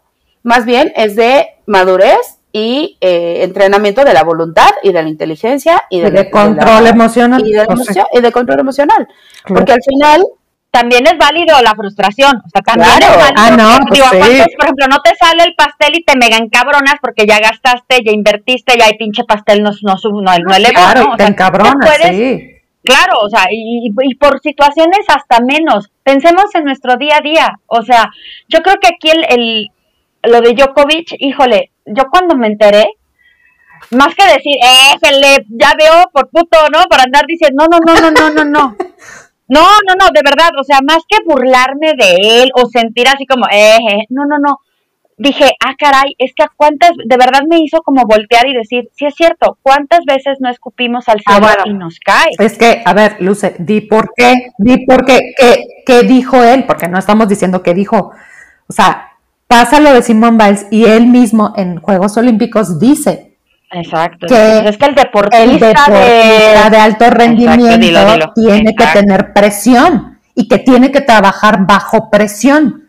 más bien es de madurez y eh, entrenamiento de la voluntad y de la inteligencia y de,
control emocional.
Y de, pues y de control emocional. Porque al final
también es válido la frustración. O sea, también
es válido.
Ah, no, pues
por ejemplo, no te sale el pastel y te mega encabronas porque ya gastaste, ya invertiste, ya hay pinche pastel, no, no, no, no, no
Claro, te encabronas, sí.
Claro, o sea, y, y, por situaciones hasta menos. Pensemos en nuestro día a día. O sea, yo creo que aquí el, el lo de Djokovic, híjole, yo cuando me enteré, más que decir, eh, ya veo por puto, ¿no? Para andar diciendo, no, no, no, no, no, no, no. No, no, no, de verdad, o sea, más que burlarme de él o sentir así como, eh, no, no, no. Dije, ah, caray, es que a cuántas, de verdad me hizo como voltear y decir, sí es cierto, ¿cuántas veces no escupimos al cielo y nos cae?
Es que, a ver, Luce, di por qué, di por qué, qué, qué dijo él, porque no estamos diciendo qué dijo. O sea, pasa lo de Simón Biles y él mismo en Juegos Olímpicos dice,
Exacto. es que el deportista,
de... alto rendimiento tiene que tener presión y que tiene que trabajar bajo presión.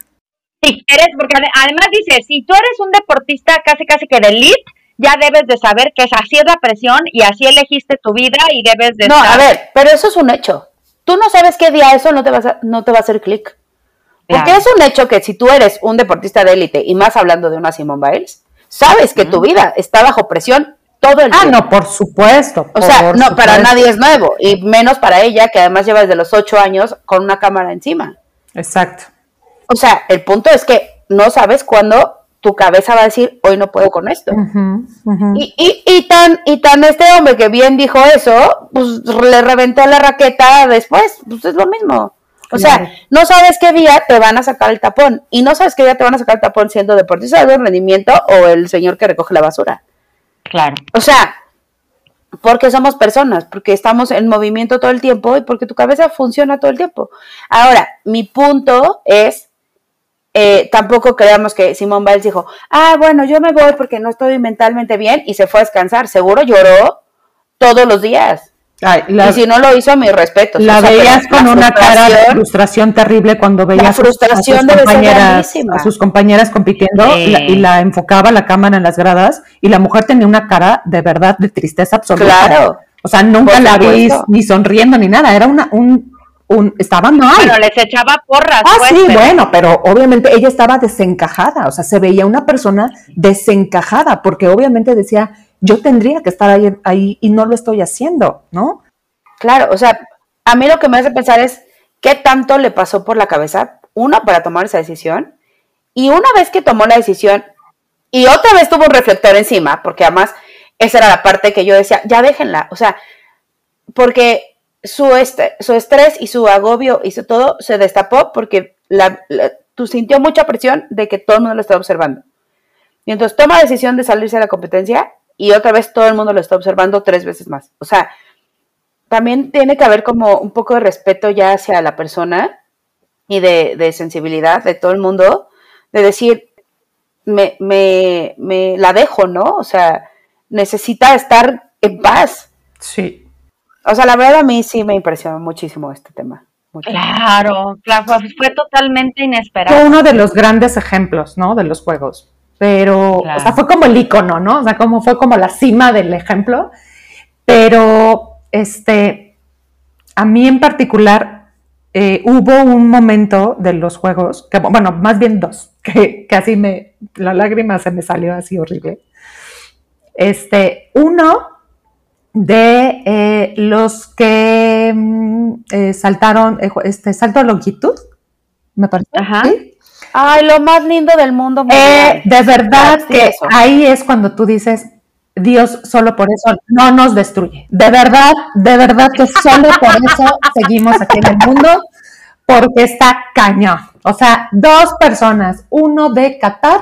Si eres, porque además dice, si tú eres un deportista casi casi que de elite, ya debes de saber que es así es la presión y así elegiste tu vida y debes de
No, a ver, pero eso es un hecho. Tú no sabes qué día eso no te va a, no te va a hacer clic. Porque es un hecho que si tú eres un deportista de élite y más hablando de una Simone Biles, sabes que tu vida está bajo presión todo el
ah, tiempo. Ah, no, por supuesto.
O sea, no, para nadie es nuevo, y menos para ella, que además lleva desde los ocho años con una cámara encima.
Exacto.
O sea, el punto es que no sabes cuándo tu cabeza va a decir, hoy no puedo con esto. Y, y, y, tan, y tan este hombre que bien dijo eso, pues le reventó la raqueta después, pues es lo mismo. O sea, no sabes qué día te van a sacar el tapón y no sabes qué día te van a sacar el tapón siendo deportista de rendimiento o el señor que recoge la basura.
Claro.
O sea, porque somos personas, porque estamos en movimiento todo el tiempo y porque tu cabeza funciona todo el tiempo. Ahora, mi punto es, eh, tampoco creamos que Simón Biles dijo, ah, bueno, yo me voy porque no estoy mentalmente bien y se fue a descansar. Seguro lloró todos los días y si no lo hizo, a mi respeto.
La veías con una cara de frustración terrible cuando veías
frustración
a, sus compañeras, a sus compañeras compitiendo y, la, enfocaba la cámara en las gradas y la mujer tenía una cara de verdad de tristeza absoluta.
Claro.
O sea, nunca la vi ni sonriendo ni nada, era una, un, un, estaba mal.
Bueno, les echaba porras.
Ah, pues, sí, bueno, pero obviamente ella estaba desencajada, o sea, se veía una persona desencajada, porque obviamente decía, yo tendría que estar ahí, y no lo estoy haciendo, ¿no?
Claro, o sea, a mí lo que me hace pensar es qué tanto le pasó por la cabeza, uno, para tomar esa decisión, y una vez que tomó la decisión, y otra vez tuvo un reflector encima, porque además esa era la parte que yo decía, ya déjenla, o sea, porque su, este, su estrés y su agobio y su todo se destapó porque la, tú sintió mucha presión de que todo el mundo lo estaba observando. Y entonces toma la decisión de salirse de la competencia y otra vez todo el mundo lo está observando tres veces más. O sea, también tiene que haber como un poco de respeto ya hacia la persona y de, sensibilidad de todo el mundo, de decir, me, me, me la dejo, ¿no? O sea, necesita estar en paz.
Sí.
O sea, la verdad a mí sí me impresionó muchísimo este tema.
Claro, claro, fue totalmente inesperado.
Fue uno de los grandes ejemplos, ¿no? De los juegos pero, o sea, fue como el icono, ¿no? O sea, como fue como la cima del ejemplo, pero, este, a mí en particular, eh, hubo un momento de los juegos, que, bueno, más bien dos, que casi me, la lágrima se me salió así horrible. Este, uno de eh, los que mm, eh, saltaron, este, salto de longitud, me parece. Ajá.
Ay, lo más lindo del mundo.
Eh, de verdad que ahí es cuando tú dices, Dios solo por eso no nos destruye. De verdad, de verdad que solo por eso seguimos aquí en el mundo, porque está cañón. O sea, dos personas, uno de Qatar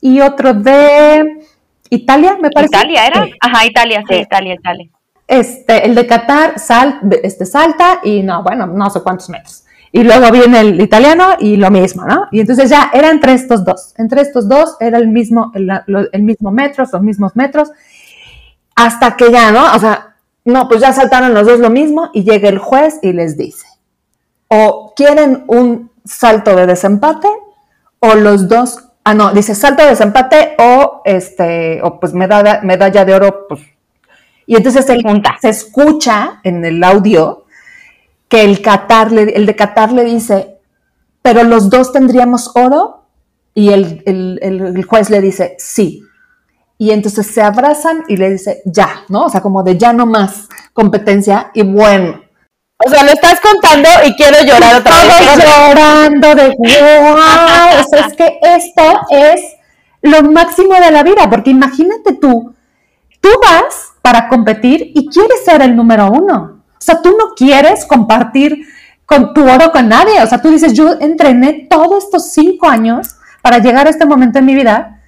y otro de Italia, me parece.
Italia era. Ajá, Italia, sí, Italia, Italia.
Este, el de Qatar sal, este, salta y no, bueno, no sé cuántos metros. Y luego viene el italiano y lo mismo, ¿no? Y entonces ya era entre estos dos. Entre estos dos era el mismo, el, mismo metro, los mismos metros. Hasta que ya, ¿no? O sea, no, pues ya saltaron los dos lo mismo y llega el juez y les dice, o quieren un salto de desempate o los dos, ah, no, dice salto de desempate o este, o pues medalla, medalla de oro, pues. Y entonces se, se escucha en el audio que el, Qatar el de Qatar le dice, pero los dos tendríamos oro, y el, juez le dice, sí. Y entonces se abrazan y le dice, ya, ¿no? O sea, como de ya no más competencia, y bueno,
O sea, lo estás contando y quiero llorar otra vez.
llorando de wow. O sea, es que esto es lo máximo de la vida, porque imagínate tú, tú vas para competir y quieres ser el número uno. O sea, tú no quieres compartir con tu oro con nadie. O sea, tú dices, yo entrené todos estos cinco años para llegar a este momento en mi vida,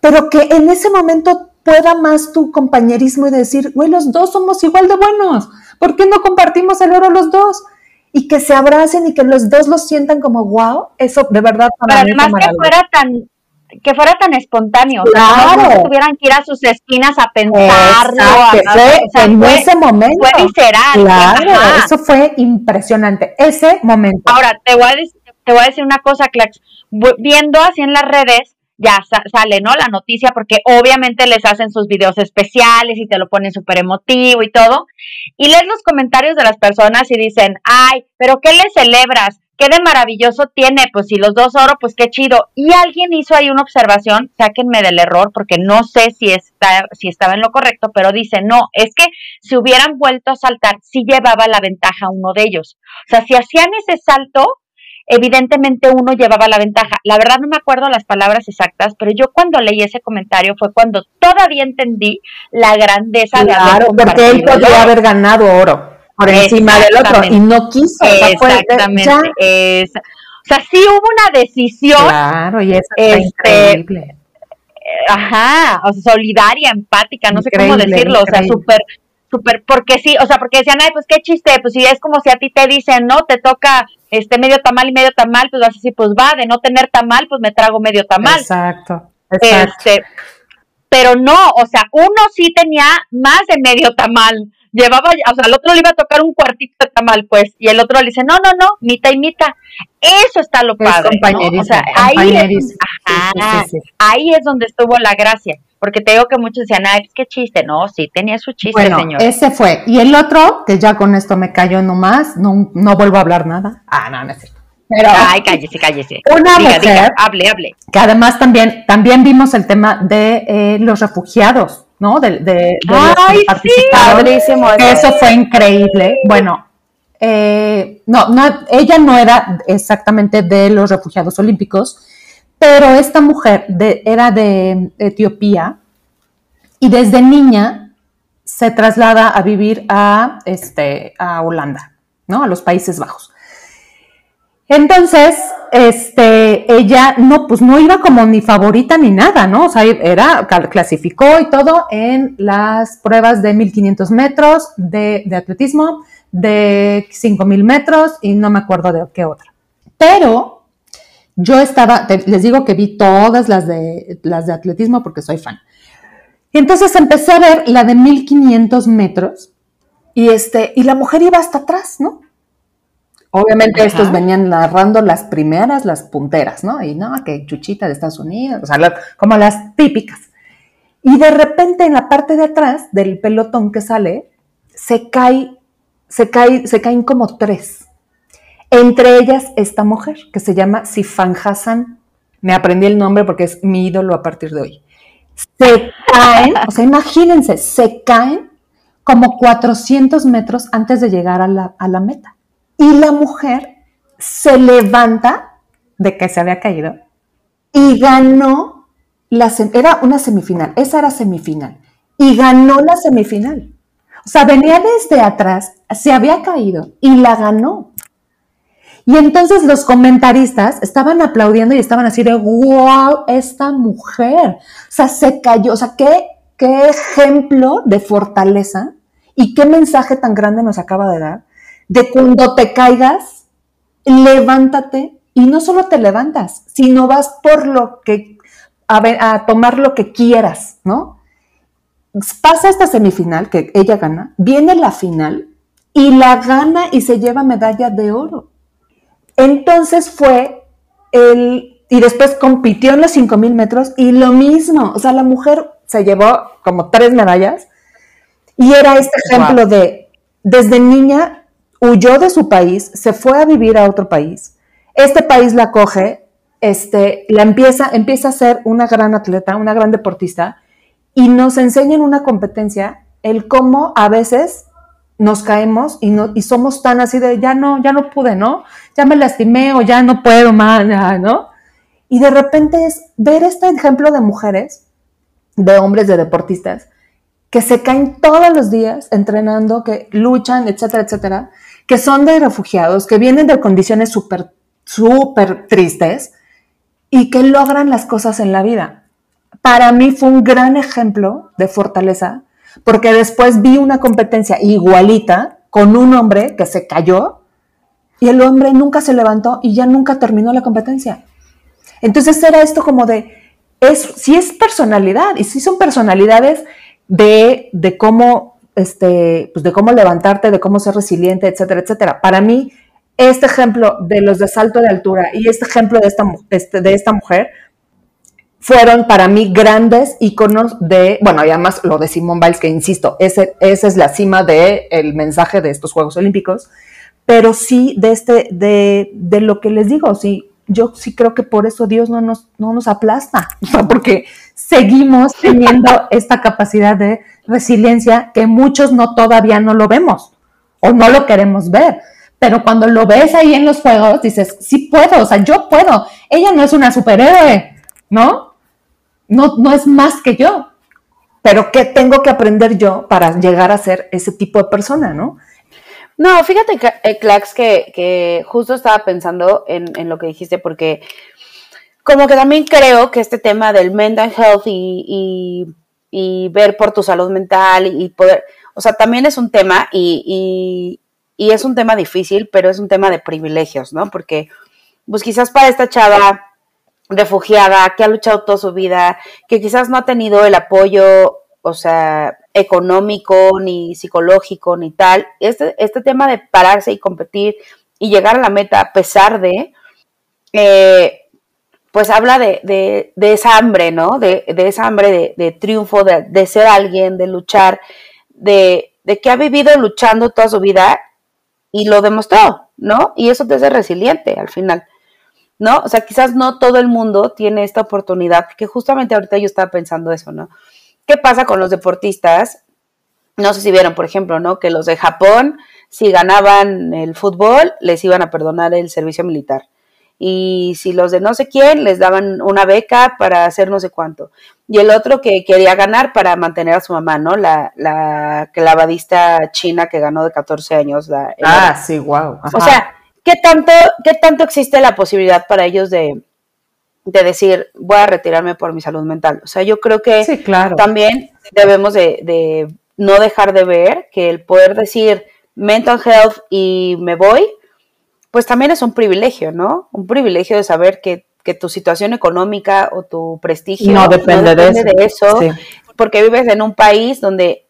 pero que en ese momento pueda más tu compañerismo y decir, güey, los dos somos igual de buenos. ¿Por qué no compartimos el oro los dos? Y que se abracen y que los dos lo sientan como, wow, eso de verdad.
Pero además que fuera tan que fuera tan espontáneo, claro. que tuvieran que ir a sus esquinas a pensarlo,
fue, en ese momento
fue visceral,
claro, eso fue impresionante, ese momento.
Ahora te voy a decir, te voy a decir una cosa, Clax, viendo así en las redes, ya sale, ¿no? La noticia, porque obviamente les hacen sus videos especiales y te lo ponen súper emotivo y todo. Y lees los comentarios de las personas y dicen, ay, pero ¿qué le celebras? ¿Qué de maravilloso tiene? Pues si los dos oro, pues qué chido. Y alguien hizo ahí una observación, sáquenme del error, porque no sé si, está, si estaba en lo correcto, pero dice, no, es que si hubieran vuelto a saltar, sí llevaba la ventaja uno de ellos. O sea, si hacían ese salto, evidentemente uno llevaba la ventaja. La verdad no me acuerdo las palabras exactas, pero yo cuando leí ese comentario fue cuando todavía entendí la grandeza
de haber porque él podría haber ganado oro por encima del otro y no quiso.
Exactamente. O sea, sí hubo una decisión.
Claro, y eso es este, increíble.
Ajá, o sea, solidaria, empática, no sé cómo decirlo, o sea, súper súper, porque sí, o sea, porque decían, ay, pues qué chiste, pues si es como si a ti te dicen, no, te toca este medio tamal y medio tamal, pues vas a decir, pues va, de no tener tamal, pues me trago medio tamal.
Exacto,
exacto. Este, pero no, o sea, uno sí tenía más de medio tamal, llevaba, o sea, al otro le iba a tocar un cuartito de tamal, pues, y el otro le dice, no, no, no, mitad y mitad. Eso está lo padre, ¿no? O sea, ahí es, ahí es donde estuvo la gracia. Porque te digo que muchos decían, ay, qué chiste. No, sí, tenía su chiste, bueno, señor.
Ese fue. Y el otro, que ya con esto me cayó nomás, no, no vuelvo a hablar nada. Ah, no, no es cierto.
Pero, Ay, cállese, cállese.
Una mujer,
hable, hable.
Que además también, también vimos el tema de eh, los refugiados, ¿no? De, de,
Ay, los
participados. Sí, eso fue increíble. Bueno, eh, no, no, ella no era exactamente de los refugiados olímpicos, pero esta mujer era de Etiopía y desde niña se traslada a vivir a, este, a Holanda, ¿no? A los Países Bajos. Entonces, este, ella no, pues no iba como ni favorita ni nada, ¿no? O sea, era, clasificó y todo en las pruebas de 1500 metros de, atletismo, de 5000 metros y no me acuerdo de qué otra. Pero yo estaba, les digo que vi todas las de, las de atletismo porque soy fan. Y entonces empecé a ver la de 1500 metros y, este, y la mujer iba hasta atrás, ¿no? Obviamente estos venían narrando las primeras, las punteras, ¿no? Y no, que chuchita de Estados Unidos, o sea, como las típicas. Y de repente en la parte de atrás del pelotón que sale, se cae, se cae, se caen como tres. Entre ellas esta mujer que se llama Sifan Hassan. Me aprendí el nombre porque es mi ídolo a partir de hoy. Se caen, o sea, imagínense, se caen como 400 metros antes de llegar a la, meta. Y la mujer se levanta de que se había caído y ganó la era una semifinal, esa era semifinal y ganó la semifinal. O sea, venía desde atrás, se había caído y la ganó. Y entonces los comentaristas estaban aplaudiendo y estaban así de, wow, esta mujer. O sea, se cayó. O sea, qué, qué ejemplo de fortaleza y qué mensaje tan grande nos acaba de dar. De cuando te caigas, levántate y no solo te levantas, sino vas por lo que, a, a tomar lo que quieras, ¿no? Pasa esta semifinal que ella gana, viene la final y la gana y se lleva medalla de oro. Entonces fue el, y después compitió en los 5000 metros y lo mismo, o sea, la mujer se llevó como tres medallas y era este ejemplo de, desde niña huyó de su país, se fue a vivir a otro país, este país la coge, este, la empieza, empieza a ser una gran atleta, una gran deportista y nos enseña en una competencia el cómo a veces nos caemos y, no, y somos tan así de, ya no, ya no pude, ¿no? Ya me lastimé o ya no puedo más, ¿no? Y de repente es ver este ejemplo de mujeres, de hombres, de deportistas, que se caen todos los días entrenando, que luchan, etcétera, etcétera, que son de refugiados, que vienen de condiciones súper, súper tristes y que logran las cosas en la vida. Para mí fue un gran ejemplo de fortaleza, porque después vi una competencia igualita con un hombre que se cayó y el hombre nunca se levantó y ya nunca terminó la competencia. Entonces era esto como de, es, si es personalidad, y si son personalidades de, de cómo, este, pues de cómo levantarte, de cómo ser resiliente, etcétera, etcétera. Para mí, este ejemplo de los de salto de altura y este ejemplo de esta, este, de esta mujer fueron para mí grandes iconos de, bueno, y además lo de Simone Biles, que insisto, ese, esa es la cima del el mensaje de estos Juegos Olímpicos, pero sí de este, de, de lo que les digo, sí, yo sí creo que por eso Dios no nos, no nos aplasta, porque seguimos teniendo esta capacidad de resiliencia que muchos no todavía no lo vemos o no lo queremos ver. Pero cuando lo ves ahí en los juegos, dices, sí puedo, o sea, yo puedo. Ella no es una superhéroe, ¿no? No, no es más que yo. Pero ¿qué tengo que aprender yo para llegar a ser ese tipo de persona, ¿no?
No, fíjate, eh, Clax, que, que justo estaba pensando en, en, lo que dijiste, porque como que también creo que este tema del mental health y, y, y ver por tu salud mental y poder, o sea, también es un tema y, y es un tema difícil, pero es un tema de privilegios, ¿no? Porque, pues quizás para esta chava refugiada que ha luchado toda su vida, que quizás no ha tenido el apoyo, o sea, económico, ni psicológico, ni tal, este, este tema de pararse y competir y llegar a la meta a pesar de, eh, pues habla de, de, de, esa hambre, ¿no? De, de esa hambre de, triunfo, de, ser alguien, de luchar, de, de que ha vivido luchando toda su vida y lo demostró, ¿no? Y eso te hace resiliente al final, ¿no? O sea, quizás no todo el mundo tiene esta oportunidad, que justamente ahorita yo estaba pensando eso, ¿no? ¿Qué pasa con los deportistas? No sé si vieron, por ejemplo, ¿no? Que los de Japón, si ganaban el fútbol, les iban a perdonar el servicio militar y si los de no sé quién les daban una beca para hacer no sé cuánto. Y el otro que quería ganar para mantener a su mamá, ¿no? La, la clavadista china que ganó de 14 años. La,
ah, sí, wow.
O sea, ¿qué tanto, ¿qué tanto existe la posibilidad para ellos de, de decir, voy a retirarme por mi salud mental? O sea, yo creo que también debemos de, de no dejar de ver que el poder decir mental health y me voy, pues también es un privilegio, ¿no? Un privilegio de saber que, tu situación económica o tu prestigio
no depende, de eso,
porque vives en un país donde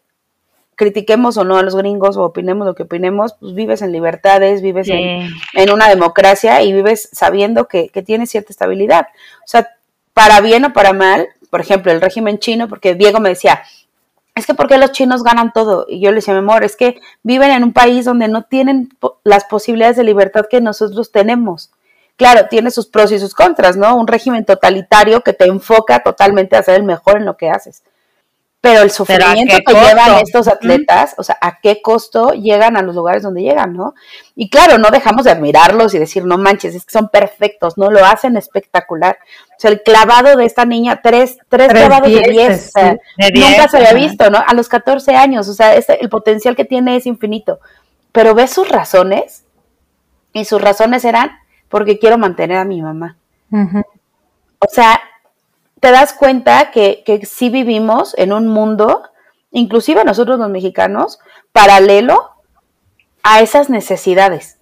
critiquemos o no a los gringos o opinemos lo que opinemos, pues vives en libertades, vives en, una democracia y vives sabiendo que, que tienes cierta estabilidad. O sea, para bien o para mal, por ejemplo, el régimen chino, porque Diego me decía, es que ¿por qué los chinos ganan todo? Y yo le decía, mi amor, es que viven en un país donde no tienen las posibilidades de libertad que nosotros tenemos. Claro, tiene sus pros y sus contras, ¿no? Un régimen totalitario que te enfoca totalmente a ser el mejor en lo que haces pero el sufrimiento que llevan estos atletas, o sea, a qué costo llegan a los lugares donde llegan, ¿no? Y claro, no dejamos de admirarlos y decir, no manches, es que son perfectos, ¿no? Lo hacen espectacular. Sea, el clavado de esta niña, tres, tres, clavados de diez, nunca se había visto, ¿no? A los 14 años, o sea, este, el potencial que tiene es infinito. Pero ves sus razones, y sus razones eran porque quiero mantener a mi mamá. O sea, te das cuenta que, que sí vivimos en un mundo, inclusive nosotros los mexicanos, paralelo a esas necesidades.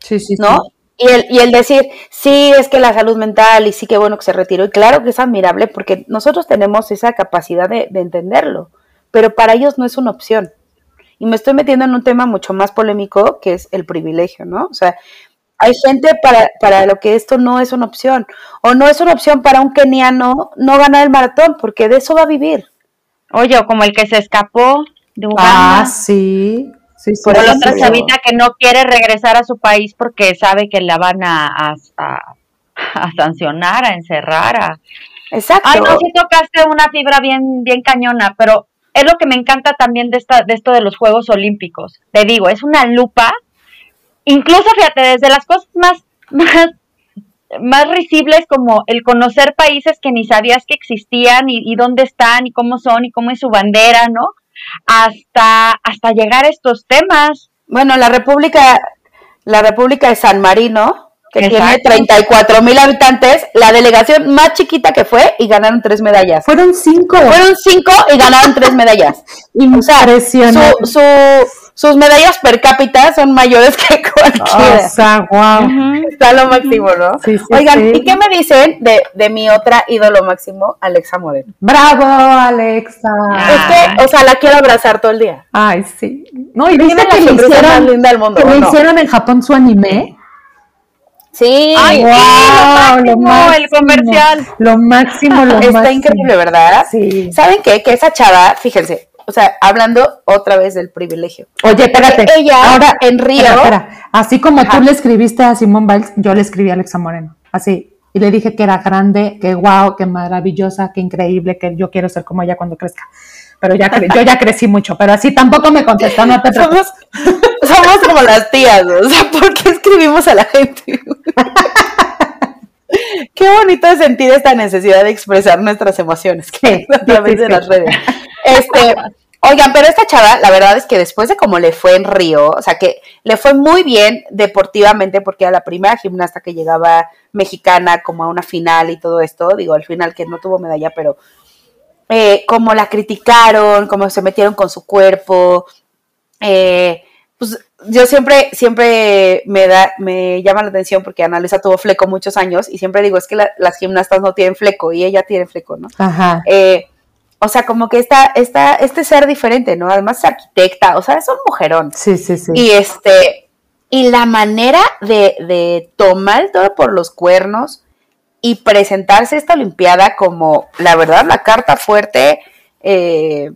Sí, sí,
¿No? Y el, y el decir, sí, es que la salud mental y sí que bueno que se retiró. Y claro que es admirable porque nosotros tenemos esa capacidad de, de entenderlo, pero para ellos no es una opción. Y me estoy metiendo en un tema mucho más polémico que es el privilegio, ¿no? O sea, hay gente para, para lo que esto no es una opción. O no es una opción para un keniano no ganar el maratón, porque de eso va a vivir.
Oye, como el que se escapó de
Uganda. Ah, sí. Sí,
Por la otra chavita que no quiere regresar a su país porque sabe que la van a, a, sancionar, a encerrar. A...
Exacto.
Ay, no, si tocaste una fibra bien, bien cañona, pero es lo que me encanta también de, esta, de esto de los Juegos Olímpicos. Te digo, es una lupa, incluso fíjate, desde las cosas más, más, más risibles como el conocer países que ni sabías que existían y, y dónde están y cómo son y cómo es su bandera, ¿no? Hasta, hasta llegar a estos temas.
Bueno, la República, la República de San Marino, que tiene
Exacto.
34 mil habitantes, la delegación más chiquita que fue y ganaron tres medallas.
Fueron cinco.
Fueron cinco y ganaron tres medallas.
Impresionante.
Su, su- sus medallas per cápita son mayores que cualquiera.
o sea, wow.
Está lo máximo, ¿no?
Sí, sí,
Oigan,
sí.
¿y qué me dicen de, de mi otra ídolo máximo, Alexa Moreno?
Bravo, Alexa.
Es que, o sea, la quiero abrazar todo el día.
Ay, sí. No, y viste
la
que le hicieron,
linda del mundo,
que
¿o
le
no?
hicieron en Japón su anime.
Sí,
Ay,
Wow,
sí, lo
lo
máximo, el
máximo.
comercial.
Lo máximo, lo
está
máximo.
increíble, ¿verdad?
Sí.
¿Saben qué? Que esa chava, fíjense, o sea, hablando otra vez del privilegio.
Oye, espérate.
Porque ella,
Ahora,
en Río-
espera, espera. Así como
Ajá.
tú le escribiste a Simón Biles, yo le escribí a Alexa Moreno. Así. Y le dije que era grande, que guau, que maravillosa, que increíble, que yo quiero ser como ella cuando crezca. Pero ya yo ya crecí mucho, pero así tampoco me contestó, no te preocupes.
Somos, somos como las tías, ¿no? o sea, ¿por qué escribimos a la gente? Qué bonito es sentir esta necesidad de expresar nuestras emociones que a través
sí,
de las redes. Este, oigan, pero esta chava, la verdad es que después de cómo le fue en Río, o sea, que le fue muy bien deportivamente porque era la primera gimnasta que llegaba mexicana como a una final y todo esto, digo, al final que no tuvo medalla, pero eh, como la criticaron, cómo se metieron con su cuerpo, eh, pues yo siempre, siempre me da, me llama la atención porque Ana Luisa tuvo fleco muchos años y siempre digo, es que la- las gimnastas no tienen fleco y ella tiene fleco, ¿no?
Ajá.
Eh, o sea, como que esta, esta, este ser diferente, ¿no? Además es arquitecta, o sea, es un mujerón.
Sí, sí, sí.
Y este, y la manera de, de tomar el toro por los cuernos y presentarse esta Olimpiada como, la verdad, la carta fuerte, eh,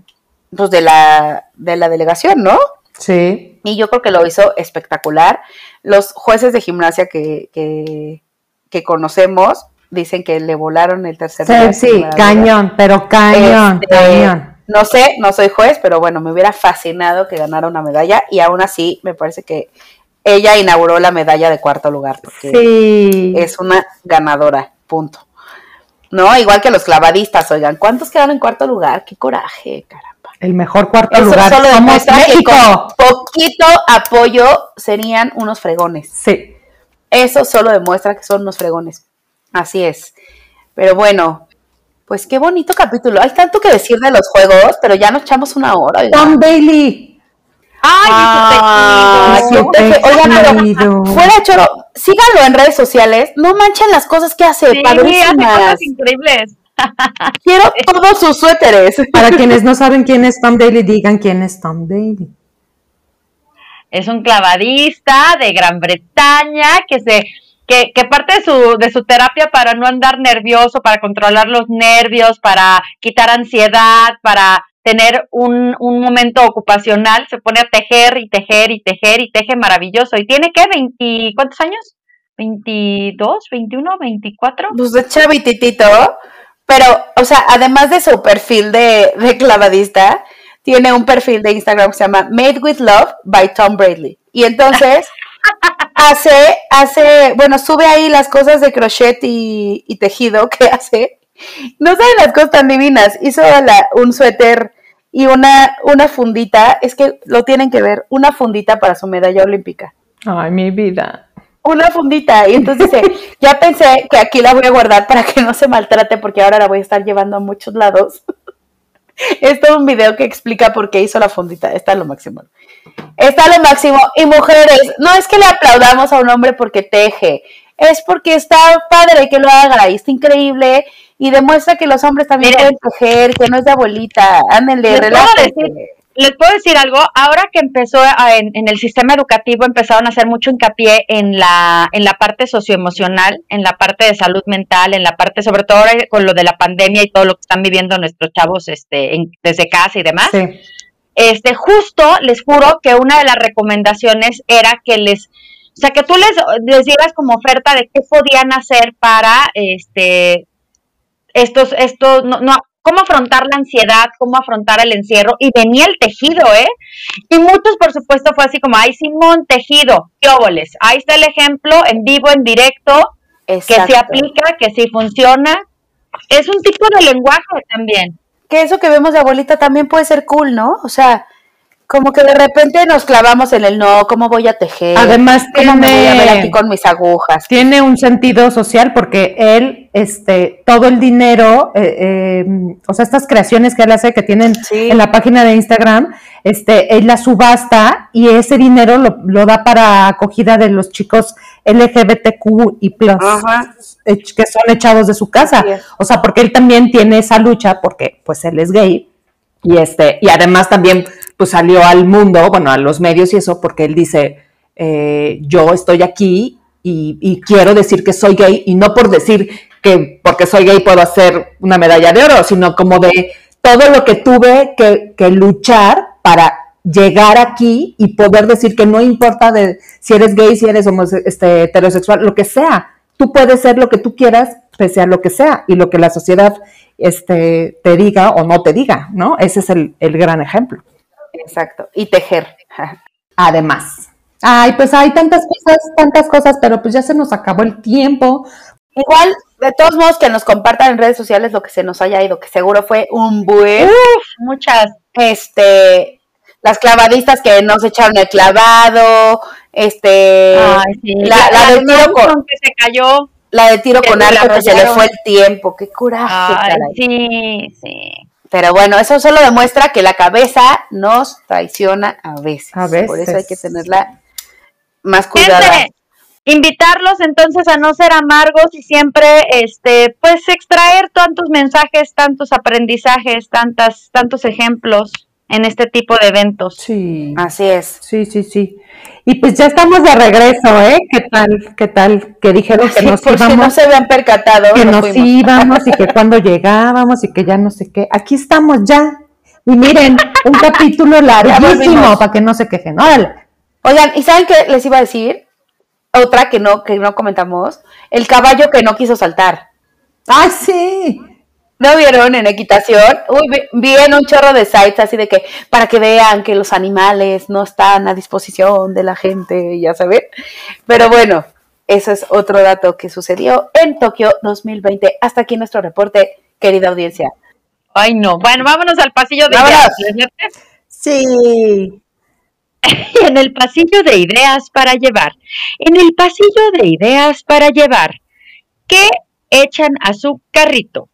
pues de la, de la delegación, ¿no?
Sí.
Y yo creo que lo hizo espectacular. Los jueces de gimnasia que, que, que conocemos dicen que le volaron el tercer
Sí, sí, cañón, pero cañón,
Este,
cañón.
No sé, no soy juez, pero bueno, me hubiera fascinado que ganara una medalla y aún así me parece que ella inauguró la medalla de cuarto lugar porque
Sí.
es una ganadora, punto. No, igual que los clavadistas, oigan, ¿cuántos quedaron en cuarto lugar? Qué coraje, caramba.
El mejor cuarto
Eso
lugar.
solo
Somos
demuestra que
México.
con poquito apoyo serían unos fregones.
Sí.
Eso solo demuestra que son unos fregones. Así es. Pero bueno, pues qué bonito capítulo. Hay tanto que decir de los juegos, pero ya nos echamos una hora. oigan.
Tom Bailey.
Ay, su teje. Oigan, pero fuera de choro, síganlo en redes sociales. No manchen las cosas que hace,
Sí, hace cosas increíbles.
Quiero todos sus suéteres.
Para quienes no saben quién es Tom Daly, digan quién es Tom Daly.
Es un clavadista de Gran Bretaña que se que, que parte de su, de su terapia para no andar nervioso, para controlar los nervios, para quitar ansiedad, para tener un, un momento ocupacional, se pone a tejer y tejer y tejer y teje maravilloso. ¿Y tiene qué? ¿20, ¿Cuántos años? ¿22, 21, 24?
Pues de chavititito. Pero, o sea, además de su perfil de, de clavadista, tiene un perfil de Instagram que se llama Made with Love by Tom Bradley. Y entonces hace, hace, bueno, sube ahí las cosas de crochet y, y tejido que hace. No saben las cosas tan divinas. Hizo la- un suéter y una, una fundita. Es que lo tienen que ver. Una fundita para su medalla olímpica
Ay, mi vida.
Una fundita. Y entonces dice, ya pensé que aquí la voy a guardar para que no se maltrate porque ahora la voy a estar llevando a muchos lados. Es todo un video que explica por qué hizo la fundita. Está lo máximo. Está lo máximo. Y mujeres, no es que le aplaudamos a un hombre porque teje. Es porque está padre que lo haga y está increíble y demuestra que los hombres también
Miren.
pueden tejer, que no es de abuelita. Ándenle, relájense.
Les puedo decir algo, ahora que empezó a- en, en el sistema educativo empezaron a hacer mucho hincapié en la, en la parte socioemocional, en la parte de salud mental, en la parte, sobre todo ahora con lo de la pandemia y todo lo que están viviendo nuestros chavos este, en- desde casa y demás.
Sí.
Este, justo les juro que una de las recomendaciones era que les, o sea, que tú les, les dieras como oferta de qué podían hacer para, este, estos, estos, no, no, cómo afrontar la ansiedad, cómo afrontar el encierro, y venía el tejido, ¿eh? Y muchos, por supuesto, fue así como, ay, Simón, tejido, qué óboles. Ahí está el ejemplo, en vivo, en directo, que se aplica, que sí funciona. Es un tipo de lenguaje también.
Que eso que vemos de abuelita también puede ser cool, ¿no? O sea, como que de repente nos clavamos en el no, ¿cómo voy a tejer?
Además
¿Cómo me voy a ver aquí con mis agujas?
Tiene un sentido social porque él, este, todo el dinero, eh, eh, o sea, estas creaciones que él hace que tienen en la página de Instagram, este, él la subasta y ese dinero lo, da para acogida de los chicos LGBTQ y plus, que son echados de su casa. O sea, porque él también tiene esa lucha porque, pues, él es gay y este, y además también pues salió al mundo, bueno, a los medios y eso, porque él dice, eh, yo estoy aquí y, quiero decir que soy gay, y no por decir que porque soy gay puedo hacer una medalla de oro, sino como de todo lo que tuve que, luchar para llegar aquí y poder decir que no importa de si eres gay, si eres este, heterosexual, lo que sea, tú puedes ser lo que tú quieras, pese a lo que sea, y lo que la sociedad este, te diga o no te diga, ¿no? Ese es el, gran ejemplo.
Exacto. Y tejer.
Además. Ay, pues hay tantas cosas, tantas cosas, pero pues ya se nos acabó el tiempo.
Igual, de todos modos, que nos compartan en redes sociales lo que se nos haya ido, que seguro fue un buen.
Uf, muchas.
Este, las clavadistas que nos echaron el clavado, este,
Ay, sí. la, la, de con, que se cayó.
La de tiro con arco que se le fue el tiempo, qué coraje.
sí, sí.
Pero bueno, eso solo demuestra que la cabeza nos traiciona a veces. A veces. Por eso hay que tenerla más cuidada.
invitarlos entonces a no ser amargos y siempre, este, pues extraer tantos mensajes, tantos aprendizajes, tantas, tantos ejemplos en este tipo de eventos.
Sí. Así es.
Sí, sí, sí. Y pues ya estamos de regreso, ¿eh? ¿Qué tal? ¿Qué tal? Que dijeron que nos íbamos.
Si no se habían percatado.
Que nos íbamos y que cuando llegábamos y que ya no sé qué. Aquí estamos ya. Y miren, un capítulo larguísimo para que no se quejen. Órale.
Oigan, ¿y saben qué les iba a decir? Otra que no, que no comentamos. El caballo que no quiso saltar.
¡Ah, sí!
¿No vieron en equitación? Uy, vi en un chorro de sites así de que para que vean que los animales no están a disposición de la gente, ya saben. Pero bueno, eso es otro dato que sucedió en Tokio 2020. Hasta aquí nuestro reporte, querida audiencia.
Ay, no. Bueno, vámonos al pasillo de ideas.
Sí.
en el pasillo de ideas para llevar. En el pasillo de ideas para llevar. ¿Qué echan a su carrito?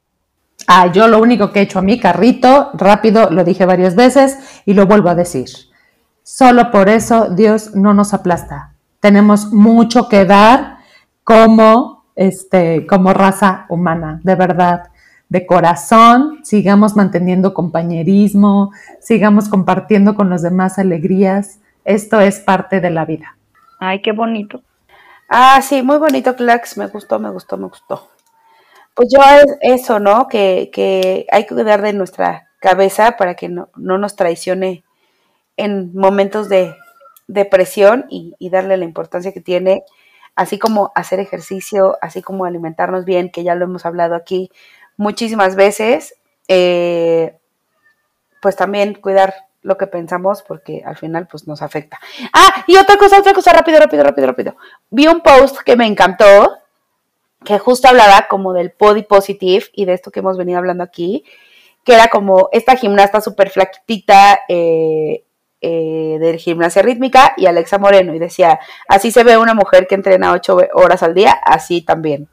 Ah, yo lo único que he hecho a mi carrito, rápido, lo dije varias veces y lo vuelvo a decir. Solo por eso Dios no nos aplasta. Tenemos mucho que dar como, este, como raza humana, de verdad, de corazón. Sigamos manteniendo compañerismo, sigamos compartiendo con los demás alegrías. Esto es parte de la vida.
Ay, qué bonito.
Ah, sí, muy bonito, Clax. Me gustó, me gustó, me gustó. Pues yo eso, ¿no? Que, que hay que cuidar de nuestra cabeza para que no, nos traicione en momentos de depresión y, darle la importancia que tiene, así como hacer ejercicio, así como alimentarnos bien, que ya lo hemos hablado aquí muchísimas veces, eh, pues también cuidar lo que pensamos porque al final pues nos afecta. Ah, y otra cosa, otra cosa, rápido, rápido, rápido, rápido. Vi un post que me encantó que justo hablaba como del body positive y de esto que hemos venido hablando aquí, que era como esta gimnasta súper flaquitita eh, eh, de gimnasia rítmica y Alexa Moreno, y decía, así se ve una mujer que entrena ocho horas al día, así también.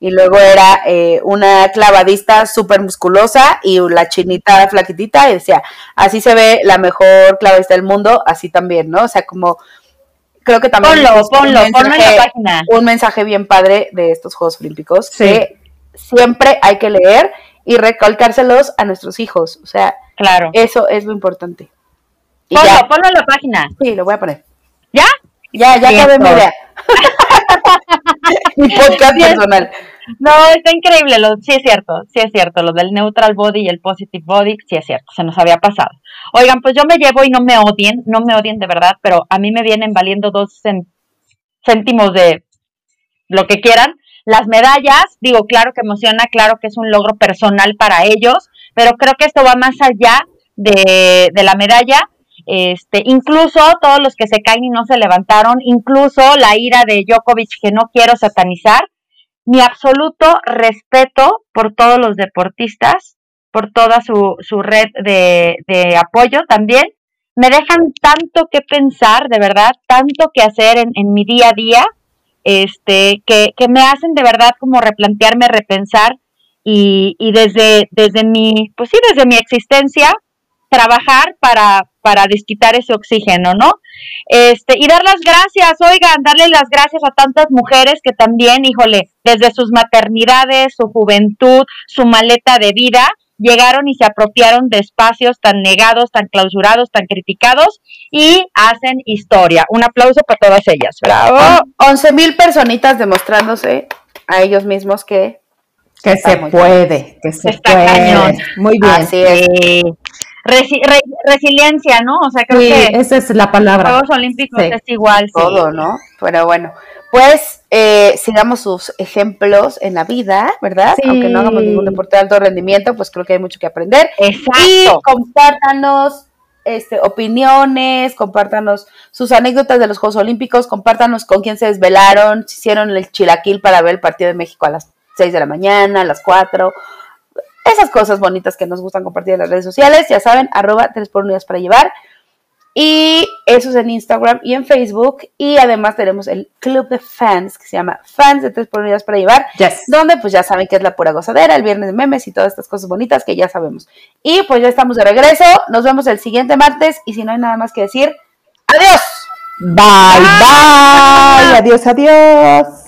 Y luego era eh, una clavadista súper musculosa y la chinita flaquitita, y decía, así se ve la mejor clavadista del mundo, así también, ¿no? O sea, como creo que también
ponlo, ponlo, ponlo en la página.
Un mensaje bien padre de estos Juegos Olímpicos que siempre hay que leer y recalcárselos a nuestros hijos. O sea,
claro.
eso es lo importante.
ponlo, ponlo en la página.
Sí, lo voy a poner.
¿Ya?
Ya, ya acabé mi idea. mi podcast personal.
No, está increíble, lo, sí es cierto, sí es cierto, lo del neutral body y el positive body, sí es cierto, se nos había pasado. Oigan, pues yo me llevo y no me odien, no me odien de verdad, pero a mí me vienen valiendo dos céntimos de lo que quieran. Las medallas, digo, claro que emociona, claro que es un logro personal para ellos, pero creo que esto va más allá de, de la medalla. Este, incluso todos los que se caen y no se levantaron, incluso la ira de Djokovic que no quiero satanizar, mi absoluto respeto por todos los deportistas, por toda su, su red de, de apoyo también. Me dejan tanto que pensar, de verdad, tanto que hacer en, en mi día a día, este, que, que me hacen de verdad como replantearme, repensar y, y desde, desde mi, pues sí, desde mi existencia, trabajar para, para desquitar ese oxígeno, ¿no? Este, y dar las gracias, oigan, darle las gracias a tantas mujeres que también, híjole, desde sus maternidades, su juventud, su maleta de vida, llegaron y se apropiaron de espacios tan negados, tan clausurados, tan criticados y hacen historia. Un aplauso para todas ellas. Bravo.
11 mil personitas demostrándose a ellos mismos que
que se puede, que se puede. Muy bien.
Así es.
Resiliencia, ¿no? O sea, creo
Sí,
que
esa es la palabra.
Juegos Olímpicos
Sí.
es igual. sí.
todo, ¿no? Pero bueno, pues eh, sigamos sus ejemplos en la vida, ¿verdad?
Sí.
Aunque no hagamos ningún deporte de alto rendimiento, pues creo que hay mucho que aprender. Y
Exacto.
compártanos este, opiniones, compártanos sus anécdotas de los Juegos Olímpicos, compártanos con quién se desvelaron, si hicieron el chilaquil para ver el partido de México a las 6 de la mañana, a las 4. Esas cosas bonitas que nos gustan compartir en las redes sociales, ya saben, arroba 3 por unidades para llevar. Y eso es en Instagram y en Facebook. Y además tenemos el club de fans que se llama Fans de 3 por unidades para llevar
Yes.
donde pues ya saben que es la pura gozadera, el viernes de memes y todas estas cosas bonitas que ya sabemos. Y pues ya estamos de regreso, nos vemos el siguiente martes y si no hay nada más que decir, adiós.
Bye, bye. Adiós, adiós.